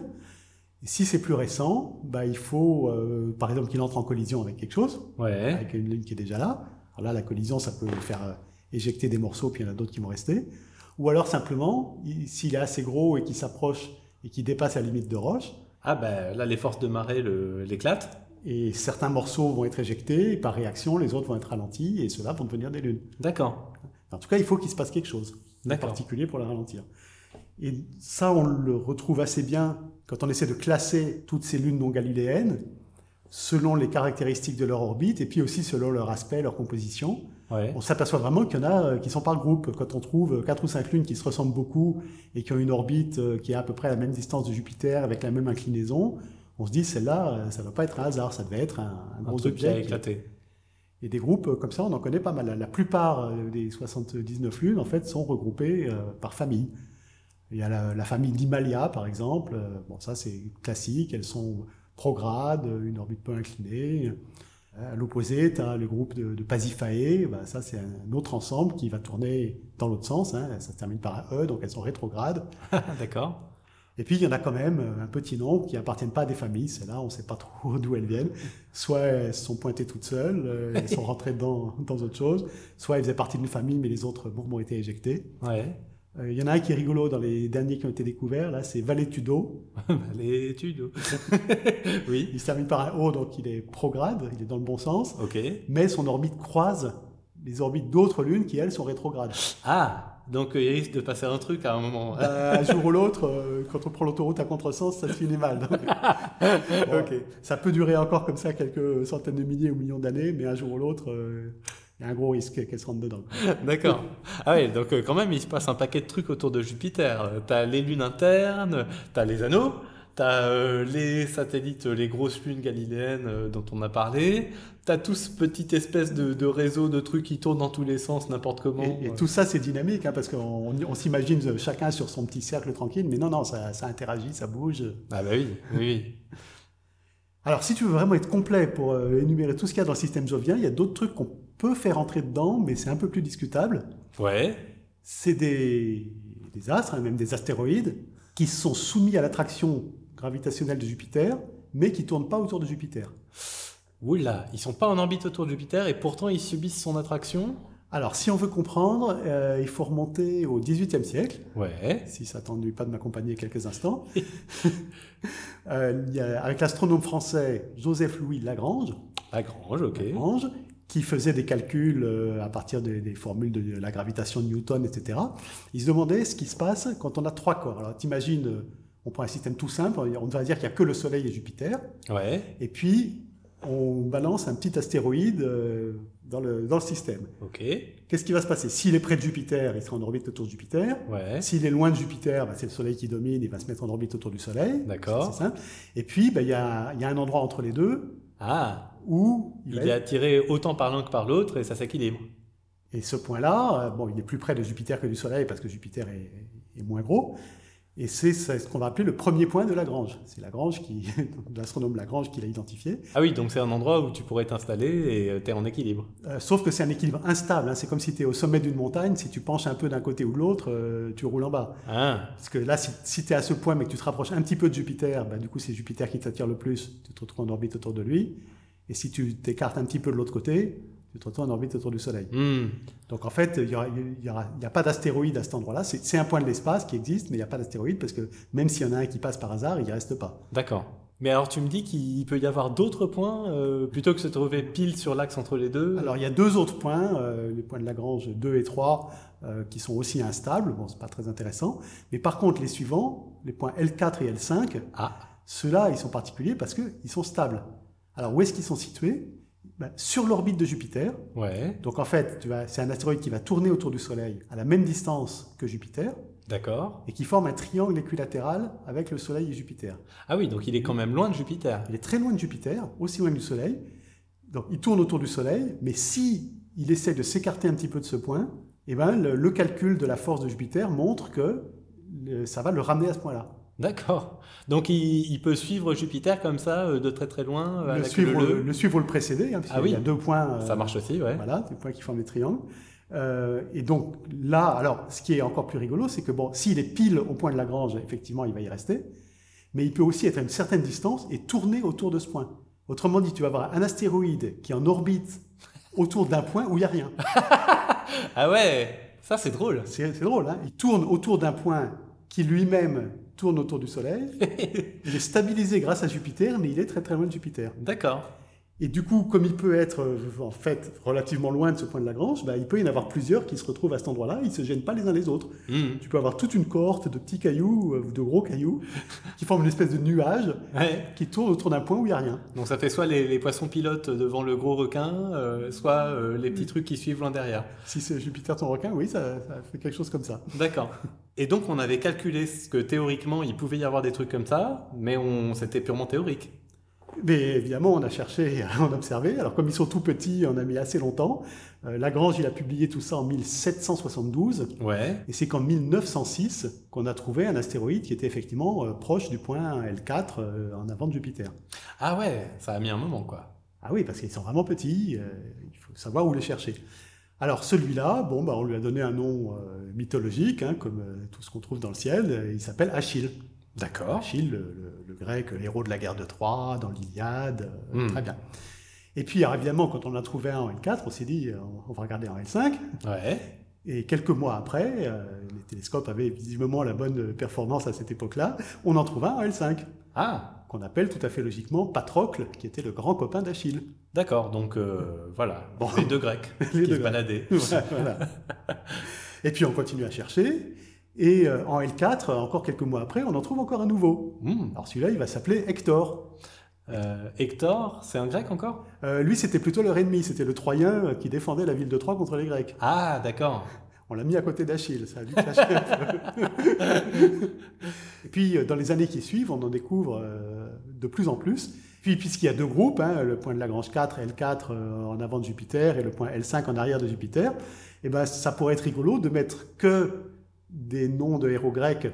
Et si c'est plus récent, bah, il faut, euh, par exemple, qu'il entre en collision avec quelque chose, Ouais. avec une ligne qui est déjà là. Alors là, la collision, ça peut faire euh, éjecter des morceaux, puis il y en a d'autres qui vont rester. Ou alors simplement, il- s'il est assez gros et qu'il s'approche et qu'il dépasse la limite de Roche, Ah bah là, les forces de marée l'éclatent. et certains morceaux vont être éjectés, et par réaction, les autres vont être ralentis, et ceux-là vont devenir des lunes. D'accord. En tout cas, il faut qu'il se passe quelque chose. En particulier pour le ralentir. Et ça, on le retrouve assez bien quand on essaie de classer toutes ces lunes non galiléennes selon les caractéristiques de leur orbite et puis aussi selon leur aspect, leur composition. Ouais. On s'aperçoit vraiment qu'il y en a euh, qui sont par groupe. Quand on trouve quatre ou cinq lunes qui se ressemblent beaucoup et qui ont une orbite euh, qui est à peu près à la même distance de Jupiter avec la même inclinaison, on se dit celle-là, euh, ça ne va pas être un hasard, ça devait être un, un Un gros qui a objet. éclaté. Et des groupes euh, comme ça, on en connaît pas mal. La- plupart euh, des 79 lunes, en fait, sont regroupées euh, par famille. Il y a la, famille d'Himalaya, par exemple. Bon, ça, c'est classique. Elles sont progrades, une orbite peu inclinée. À l'opposé, tu as le groupe de, de Pasiphae. Bah, ça, c'est un autre ensemble qui va tourner dans l'autre sens. hein. Ça se termine par un E, donc elles sont rétrogrades. D'accord. Et puis, il y en a quand même euh, un petit nombre qui appartiennent pas à des familles. C'est là, on ne sait pas trop d'où elles viennent. Soit elles se sont pointées toutes seules, euh, elles sont rentrées dans, dans autre chose. Soit elles faisaient partie d'une famille, mais les autres bon, ont été éjectées. Ouais. Euh, Il y en a un qui est rigolo dans les derniers qui ont été découverts. Là, c'est Valetudo. études. oui. Il se termine par un O, donc il est prograde, il est dans le bon sens. Ok. Mais son orbite croise les orbites d'autres lunes qui, elles, sont rétrogrades. Ah, donc euh, il risque de passer un truc à un moment. Euh, un jour ou l'autre, euh, quand on prend l'autoroute à contresens, ça se finit mal. Donc, bon. Ça peut durer encore comme ça quelques centaines de milliers ou millions d'années, mais un jour ou l'autre, euh, il y a un gros risque qu'elle se rentre dedans. D'accord. Ah ouais, donc euh, quand même, il se passe un paquet de trucs autour de Jupiter. Euh, T'as les lunes internes, t'as les anneaux, t'as euh, les satellites, euh, les grosses lunes galiléennes euh, dont on a parlé, t'as tout ce petit espèce de, de réseau de trucs qui tournent dans tous les sens, n'importe comment. Et, et tout ça, c'est dynamique, hein, parce qu'on on s'imagine chacun sur son petit cercle tranquille, mais non, non, ça, ça interagit, ça bouge. Ah bah oui, oui, oui. Alors, si tu veux vraiment être complet pour euh, énumérer tout ce qu'il y a dans le système jovien, il y a d'autres trucs qu'on peut faire entrer dedans, mais c'est un peu plus discutable. Ouais. C'est des, des astres, hein, même des astéroïdes, qui sont soumis à l'attraction gravitationnelle de Jupiter, mais qui ne tournent pas autour de Jupiter. Oula, ils sont pas en orbite autour de Jupiter et pourtant ils subissent son attraction. Alors, si on veut comprendre, euh, il faut remonter au XVIIIe siècle, Ouais. si ça t'ennuie pas de m'accompagner quelques instants. Euh, il y a- avec l'astronome français Joseph-Louis Lagrange, Lagrange, ok. Lagrange, qui faisait des calculs euh, à partir des, des formules de la gravitation de Newton, etc. Il se demandait ce qui se passe quand on a trois corps. Alors t'imagines, on prend un système tout simple, on va dire qu'il n'y a que le Soleil et Jupiter, Ouais. et puis on balance un petit astéroïde euh, dans le, dans le système. Ok. Qu'est-ce qui va se passer? S'il est près de Jupiter, il sera en orbite autour de Jupiter. Ouais. S'il est loin de Jupiter, bah, c'est le Soleil qui domine, il va se mettre en orbite autour du Soleil. D'accord. C'est simple. Et puis, bah, il y, a, y a un endroit entre les deux Ah, où il il est être- attiré autant par l'un que par l'autre et ça s'équilibre. Et ce point-là, euh, bon, il est plus près de Jupiter que du Soleil parce que Jupiter est, est moins gros. Et c'est ce qu'on va appeler le premier point de Lagrange. C'est Lagrange qui, l'astronome Lagrange qui l'a identifié. Ah oui, donc c'est un endroit où tu pourrais t'installer et tu es en équilibre. Euh, sauf que c'est un équilibre instable. hein. C'est comme si tu es au sommet d'une montagne. Si tu penches un peu d'un côté ou de l'autre, euh, tu roules en bas. Ah, Parce que là, si, tu es à ce point mais que tu te rapproches un petit peu de Jupiter, bah, du coup, c'est Jupiter qui t'attire le plus. Tu te retrouves en orbite autour de lui. Et si tu t'écartes un petit peu de l'autre côté, tu te retrouves en orbite autour du Soleil. hmm. Donc en fait, il n'y aura, aura- a pas d'astéroïde à cet endroit-là. C'est c'est un point de l'espace qui existe, mais il n'y a pas d'astéroïde parce que même s'il y en a un qui passe par hasard, il n'y reste pas. d'accord. Mais alors tu me dis qu'il peut y avoir d'autres points euh, plutôt que se trouver pile sur l'axe entre les deux? Alors il y a deux autres points, euh, les points de Lagrange 2 et 3, euh, qui sont aussi instables. Bon, c'est pas très intéressant. Mais par contre, les suivants, les points L4 et L5, Ah, ceux-là, ils sont particuliers parce qu'ils sont stables. Alors où est-ce qu'ils sont situés? Ben, Sur l'orbite de Jupiter. ouais, Donc en fait, c'est un astéroïde qui va tourner autour du Soleil à la même distance que Jupiter d'accord. et qui forme un triangle équilatéral avec le Soleil et Jupiter. Ah oui, donc il est quand même loin de Jupiter. Il est très loin de Jupiter, aussi loin du Soleil. Donc il tourne autour du Soleil, mais si il essaie de s'écarter un petit peu de ce point, eh ben, le, le calcul de la force de Jupiter montre que le- ça va le ramener à ce point-là. D'accord. Donc il, il peut suivre Jupiter comme ça euh, de très très loin euh, Le suivre, le suivre ou le précéder, hein, parce Ah qu'il y a deux points. euh, Ça marche aussi, ouais. Voilà, des points qui forment des triangles. Et donc là, alors, ce qui est encore plus rigolo, c'est que bon, s'il est pile au point de Lagrange, effectivement, il va y rester. Mais il peut aussi être à une certaine distance et tourner autour de ce point. Autrement dit, tu vas avoir un astéroïde qui est en orbite autour d'un point où il n'y a rien. Ah ouais, ça c'est drôle. C'est c'est drôle, hein Il tourne autour d'un point qui lui-même tourne autour du Soleil. Il est stabilisé grâce à Jupiter, mais il est très très loin de Jupiter. D'accord. Et du coup, comme il peut être euh, en fait relativement loin de ce point de Lagrange, bah, il peut y en avoir plusieurs qui se retrouvent à cet endroit-là. Ils ne se gênent pas les uns les autres. Hmm. Tu peux avoir toute une cohorte de petits cailloux euh, ou de gros cailloux qui forment une espèce de nuage Ouais. qui tourne autour d'un point où il n'y a rien. Donc ça fait soit les, les poissons pilotes devant le gros requin, euh, soit euh, les petits trucs qui suivent loin derrière. Si c'est Jupiter ton requin, oui, ça, ça fait quelque chose comme ça. D'accord. Et donc on avait calculé ce que théoriquement il pouvait y avoir des trucs comme ça, mais on c'était purement théorique. Mais évidemment, on a cherché à en observer. Alors, comme ils sont tout petits, on a mis assez longtemps. Euh, Lagrange, il a publié tout ça en 1772. Ouais. Et c'est qu'en 1906 qu'on a trouvé un astéroïde qui était effectivement euh, proche du point L4 euh, en avant de Jupiter. Ah ouais, ça a mis un moment quoi. Ah oui, parce qu'ils sont vraiment petits, il faut savoir où les chercher. Alors celui-là, bon, bah, on lui a donné un nom mythologique, hein, comme tout ce qu'on trouve dans le ciel, il s'appelle Achille. D'accord. Achille, le, le- le grec, héros de la guerre de Troie, dans l'Iliade, euh, Hmm. très bien. Et puis, alors, évidemment, quand on a trouvé un en L4, on s'est dit, euh, on va regarder en L5. Ouais. Et quelques mois après, euh, les télescopes avaient visiblement la bonne performance à cette époque-là, on en trouva un en L5, Ah, qu'on appelle tout à fait logiquement Patrocle, qui était le grand copain d'Achille. d'accord. Donc euh, voilà, Bon. les deux Grecs Les qui deux se baladaient. Voilà, voilà. Et puis on continue à chercher, et euh, en L4, encore quelques mois après, on en trouve encore un nouveau. Hmm. Alors celui-là, il va s'appeler Hector. Euh, Hector, c'est un grec encore? Euh, lui, c'était plutôt leur ennemi, c'était le Troyen qui défendait la ville de Troie contre les Grecs. Ah, d'accord. On l'a mis à côté d'Achille, ça a vite peu. Et puis, dans les années qui suivent, on en découvre de plus en plus. Puis, puisqu'il y a deux groupes, hein, le point de Lagrange 4, L4 euh, en avant de Jupiter et le point L5 en arrière de Jupiter, eh ben, ça pourrait être rigolo de mettre que des noms de héros grecs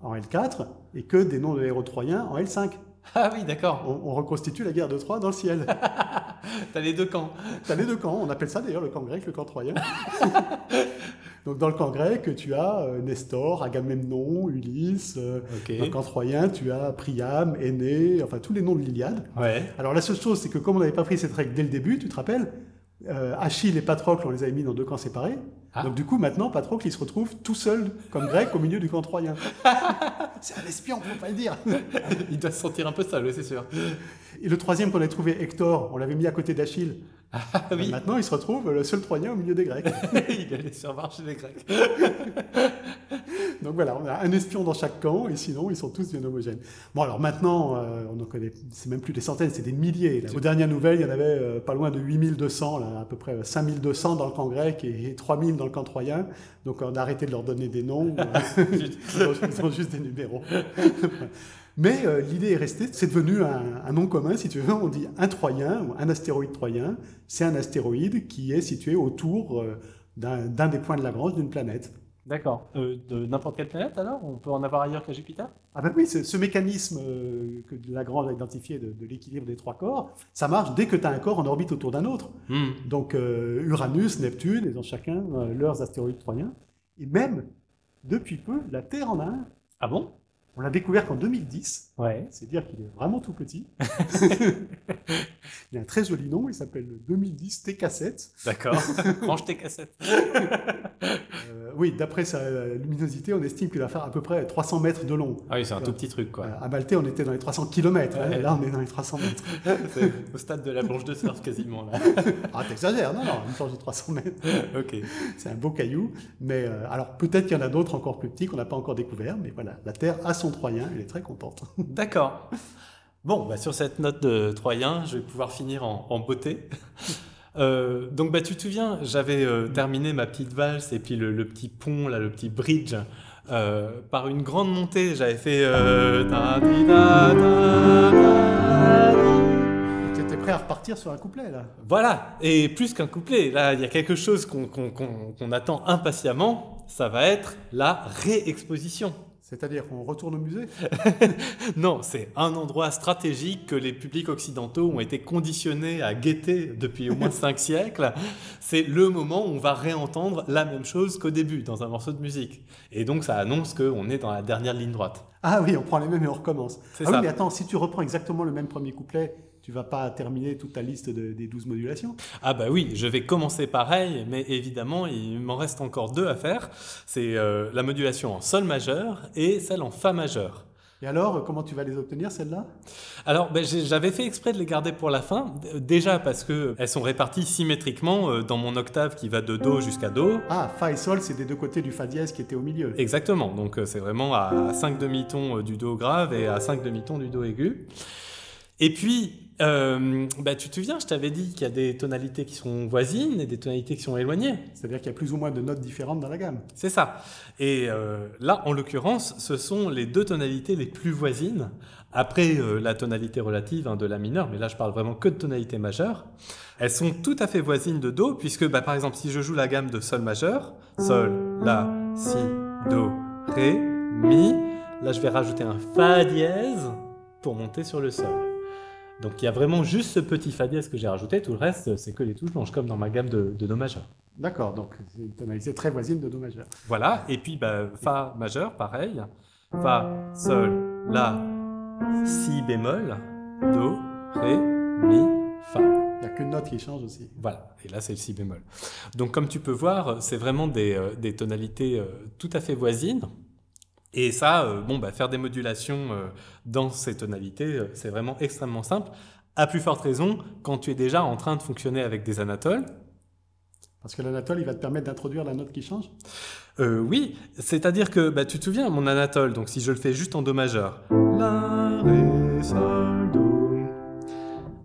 en L4 et que des noms de héros troyens en L5. Ah oui, d'accord. On, on reconstitue la guerre de Troie dans le ciel. T'as les deux camps. Tu as les deux camps, on appelle ça d'ailleurs le camp grec, le camp troyen. Donc dans le camp grec, tu as euh, Nestor, Agamemnon, Ulysse. euh. Dans le camp troyen, tu as Priam, Aîné, enfin tous les noms de l'Iliade. Ouais. Alors la seule chose, c'est que comme on n'avait pas pris cette règle dès le début, tu te rappelles, euh, Achille et Patrocle, on les avait mis dans deux camps séparés. Ah. Donc du coup, maintenant, Patrocle, il se retrouve tout seul comme grec au milieu du camp troyen. c'est un espion, faut pas le dire. Il doit se sentir un peu seul, c'est sûr. Et le troisième qu'on avait trouvé, Hector, on l'avait mis à côté d'Achille. Ah oui, Maintenant, il se retrouve le seul troyen au milieu des Grecs. il allait sur marché des Grecs. Donc voilà, on a un espion dans chaque camp, et sinon, ils sont tous bien homogènes. Bon, alors maintenant, euh, on en connaît, c'est même plus des centaines, c'est des milliers. Là. Aux dernières nouvelles, il y en avait euh, pas loin de 8200, là, à peu près 5200 dans le camp grec et, 3000 dans le camp troyen. Donc on a arrêté de leur donner des noms, ont, ils ont juste des numéros. Mais euh, l'idée est restée, c'est devenu un, un, nom commun, si tu veux. On dit un Troyen, ou un astéroïde troyen. C'est un astéroïde qui est situé autour euh, d'un des points de Lagrange d'une planète. D'accord. Euh, de n'importe quelle planète alors? On peut en avoir ailleurs qu'à Jupiter? Ah ben oui, ce mécanisme euh, que Lagrange a identifié de, de l'équilibre des trois corps, ça marche dès que tu as un corps en orbite autour d'un autre. Hmm. Donc euh, Uranus, Neptune, ils ont chacun euh, leurs astéroïdes troyens. Et même, depuis peu, la Terre en a un. Ah bon? On l'a découvert qu'en 2010. Ouais. C'est dire qu'il est vraiment tout petit. il a un très joli nom, il s'appelle le 2010 TK7. D'accord. Range tes cassettes. Euh, oui, d'après sa luminosité, on estime qu'il va faire à peu près 300 mètres de long. Ah oui, c'est un tout petit truc quoi. Euh, À Maltais, on était dans les 300 km. Ouais. Là, on est dans les 300 mètres. C'est au stade de la planche de surf quasiment là. Ah, t'exagères, non, non, une planche de 300 mètres. ok. C'est un beau caillou. Mais euh, alors, peut-être qu'il y en a d'autres encore plus petits qu'on n'a pas encore découvert. Mais voilà, la Terre a son Troyen, elle est très contente. D'accord. Bon, bah, sur cette note de Troyen, je vais pouvoir finir en, en beauté. Euh, donc, bah, tu te souviens, j'avais euh, terminé ma petite valse et puis le, le petit pont, là, le petit bridge, euh, par une grande montée. J'avais fait. Tu étais prêt à repartir sur un couplet, là Voilà, et plus qu'un couplet, là, il y a quelque chose qu'on attend impatiemment, ça va être la réexposition. C'est-à-dire qu'on retourne au musée Non, c'est un endroit stratégique que les publics occidentaux ont été conditionnés à guetter depuis au moins cinq siècles. C'est le moment où on va réentendre la même chose qu'au début dans un morceau de musique. Et donc ça annonce qu'on est dans la dernière ligne droite. Ah oui, on prend les mêmes et on recommence. C'est ah ça. oui, mais attends, si tu reprends exactement le même premier couplet, tu vas pas terminer toute ta liste de- des 12 modulations Ah bah oui, je vais commencer pareil, mais évidemment il m'en reste encore deux à faire. C'est euh, la modulation en sol majeur et celle en fa majeur. Et alors, comment tu vas les obtenir, celles-là? Alors, ben, j'avais fait exprès de les garder pour la fin, déjà parce que elles sont réparties symétriquement euh, dans mon octave qui va de Do jusqu'à Do. Ah, Fa et Sol, c'est des deux côtés du Fa dièse qui était au milieu. Exactement, donc euh, c'est vraiment à 5 demi-tons du Do grave et à 5 demi-tons du Do aigu. Et puis, euh, bah, tu te souviens, je t'avais dit qu'il y a des tonalités qui sont voisines et des tonalités qui sont éloignées. C'est-à-dire qu'il y a plus ou moins de notes différentes dans la gamme. C'est ça. Et euh, là, en l'occurrence, ce sont les deux tonalités les plus voisines, après euh, la tonalité relative hein, de la mineure, mais là je parle vraiment que de tonalité majeure. Elles sont tout à fait voisines de Do, puisque bah, par exemple, si je joue la gamme de Sol majeur, Sol, La, Si, Do, Ré, Mi, là je vais rajouter un Fa dièse pour monter sur le Sol. Donc il y a vraiment juste ce petit Fa dièse que j'ai rajouté, tout le reste c'est que les touches blanches, comme dans ma gamme de, de Do majeur. D'accord, donc c'est une tonalité très voisine de Do majeur. Voilà, et puis bah, Fa majeur, pareil. Fa, Sol, La, Si bémol, Do, Ré, Mi, Fa. Il n'y a qu'une note qui change aussi. Voilà, et là c'est le Si bémol. Donc comme tu peux voir, c'est vraiment des, euh, des tonalités euh, tout à fait voisines. Et ça, euh, bon, bah, faire des modulations euh, dans ces tonalités, euh, c'est vraiment extrêmement simple. À plus forte raison, quand tu es déjà en train de fonctionner avec des anatoles, Parce que l'anatole, il va te permettre d'introduire la note qui change? Euh, oui, c'est-à-dire que bah, tu te souviens mon anatole, donc si je le fais juste en Do majeur. La, Ré, Sol, Do.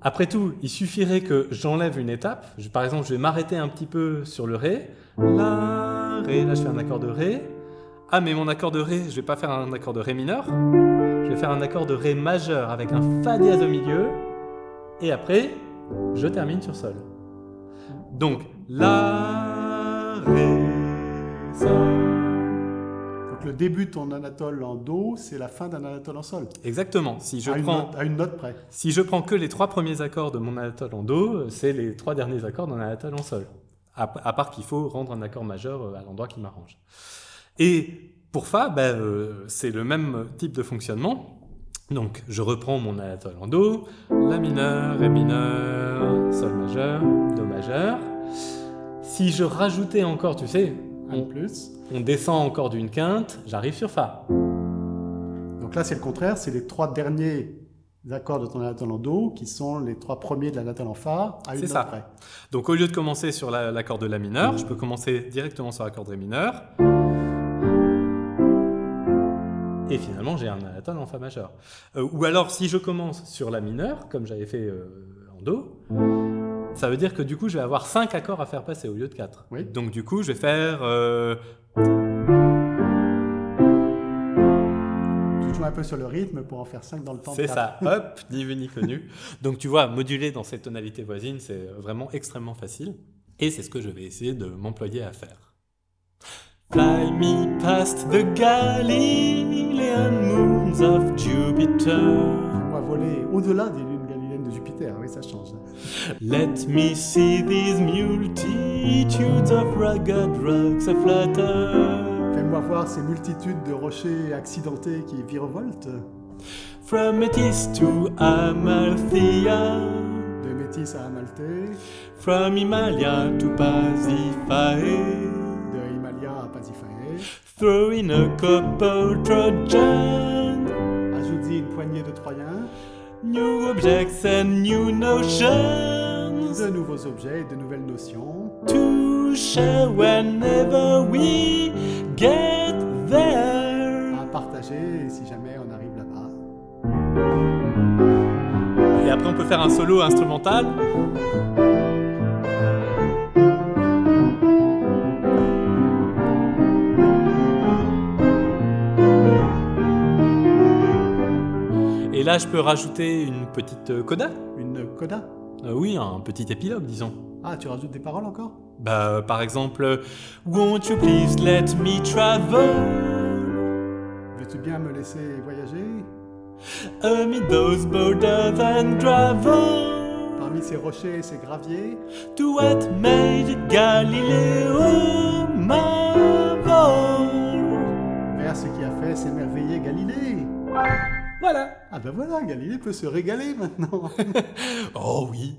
Après tout, il suffirait que j'enlève une étape. Je- par exemple, je vais m'arrêter un petit peu sur le Ré. La, Ré, là je fais un accord de Ré. Ah, mais mon accord de Ré, je vais pas faire un accord de Ré mineur. Je vais faire un accord de Ré majeur avec un Fa dièse au milieu. Et après, je termine sur Sol. Donc, La, Ré, Sol. Donc le début de ton anatole en Do, c'est la fin d'un anatole en Sol. Exactement. Si je, à, une prends, note, à une note près. si je prends que les trois premiers accords de mon anatole en Do, c'est les trois derniers accords d'un anatole en Sol. À, à part qu'il faut rendre un accord majeur euh, à l'endroit qui m'arrange. Et pour Fa, ben, euh, c'est le même type de fonctionnement. Donc, je reprends mon anatole en Do, La mineur, Ré mineur, Sol majeur, Do majeur. Si je rajoutais encore, tu sais, on, plus. on descend encore d'une quinte, j'arrive sur Fa. Donc là, c'est le contraire, c'est les trois derniers accords de ton natal en Do, qui sont les trois premiers de la natale en Fa, à une note ça. près. Donc au lieu de commencer sur la- l'accord de La mineur, je peux commencer directement sur l'accord de Ré mineur. Et finalement, j'ai un anaton en Fa majeur. Euh, ou alors, si je commence sur La mineur, comme j'avais fait euh, en Do, ça veut dire que du coup, je vais avoir 5 accords à faire passer au lieu de 4. Oui. Donc du coup, je vais faire... euh, Tu joues un peu sur le rythme pour en faire 5 dans le temps. C'est ça, hop, ni vu ni connu. Donc tu vois, moduler dans ces tonalités voisines, c'est vraiment extrêmement facile. Et c'est ce que je vais essayer de m'employer à faire. Fly me past the Galilean moons of Jupiter. On va voler au-delà des lunes galiléennes de Jupiter, oui, ça change. Let me see these multitudes of rugged rocks aflutter. Fais-moi voir ces multitudes de rochers accidentés qui virevoltent, From Metis to Amalthea. de Métis à Amalthée, From Himalaya to Pasiphae. Throw in a couple Trojan. Ajoute-y une poignée de Troyens, New objects and new notions de nouveaux objets et de nouvelles notions, to share whenever we get there. à partager si jamais on arrive là-bas. Et après, on peut faire un solo instrumental. Et là, je peux rajouter une petite euh, coda. Une coda. Euh, oui, un petit épilogue, disons. Ah, tu rajoutes des paroles encore? Bah, par exemple, Won't you please let me travel? Veux-tu bien me laisser voyager? Amid those boulders and gravel Parmi ces rochers et ces graviers, to what made Galileo marvel? vers ce qui a fait s'émerveiller Galilée. Voilà. Ah ben voilà, Galilée peut se régaler maintenant. Oh oui.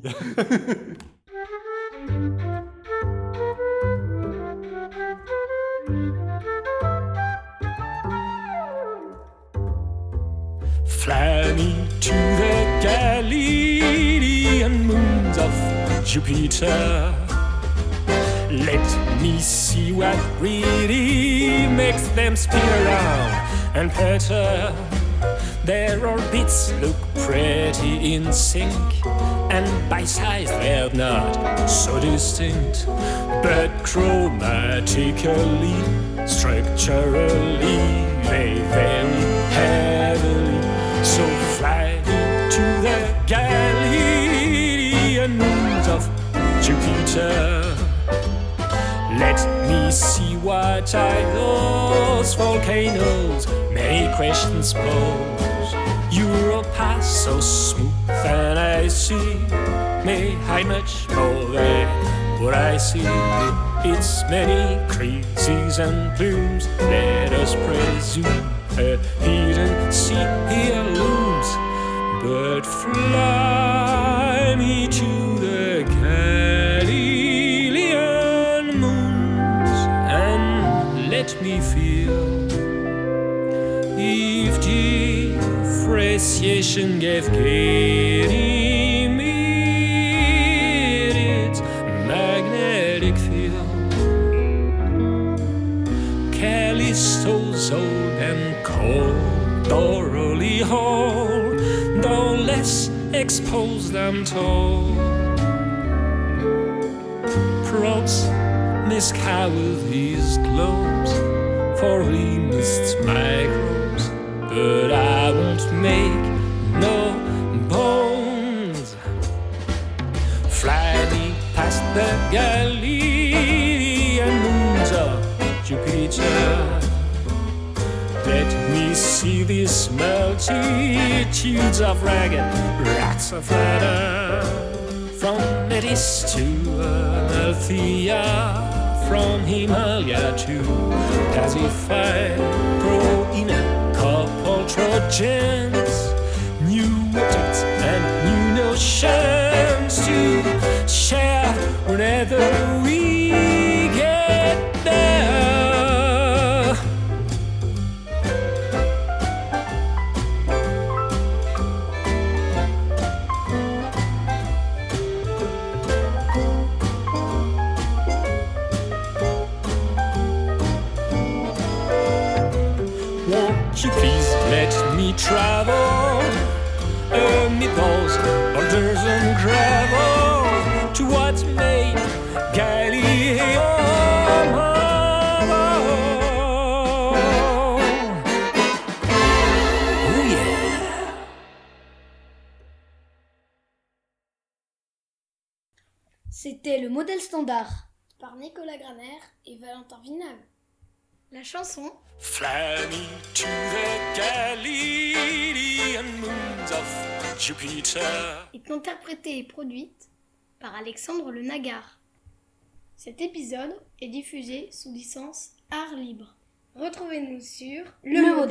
Fly me to the Galilean moons of Jupiter. Let me see what really makes them spin around and patter. Their orbits look pretty in sync, and by size they're not so distinct, but chromatically, structurally, they vary heavily. So fly to the Galilean moons of Jupiter. Let me see are those volcanoes. Many questions pose. Europa so smooth and I see may hide much more than what I see. Its many creases and plumes. Let us presume a hidden sea here looms. But fly differentiation gave Ganymede its magnetic field. Callisto's old and cold, thoroughly whole, though less exposed, I'm told. Probes miss cow with his globes, for he missed microbes, but I won't make no bones. Fly me past the Galilean moons of Jupiter. Let me see these multitudes of ragged rats of flutter. From Metis to Amalthea, from Himalaya to grow Trojans, new objects and new notions to share whenever we modèle standard par Nicolas Graner et Valentin Vinal. La chanson Fly to the Galilean moons of Jupiter. est interprétée et produite par Alexandre Le Nagar. Cet épisode est diffusé sous licence Art Libre. Retrouvez-nous sur Le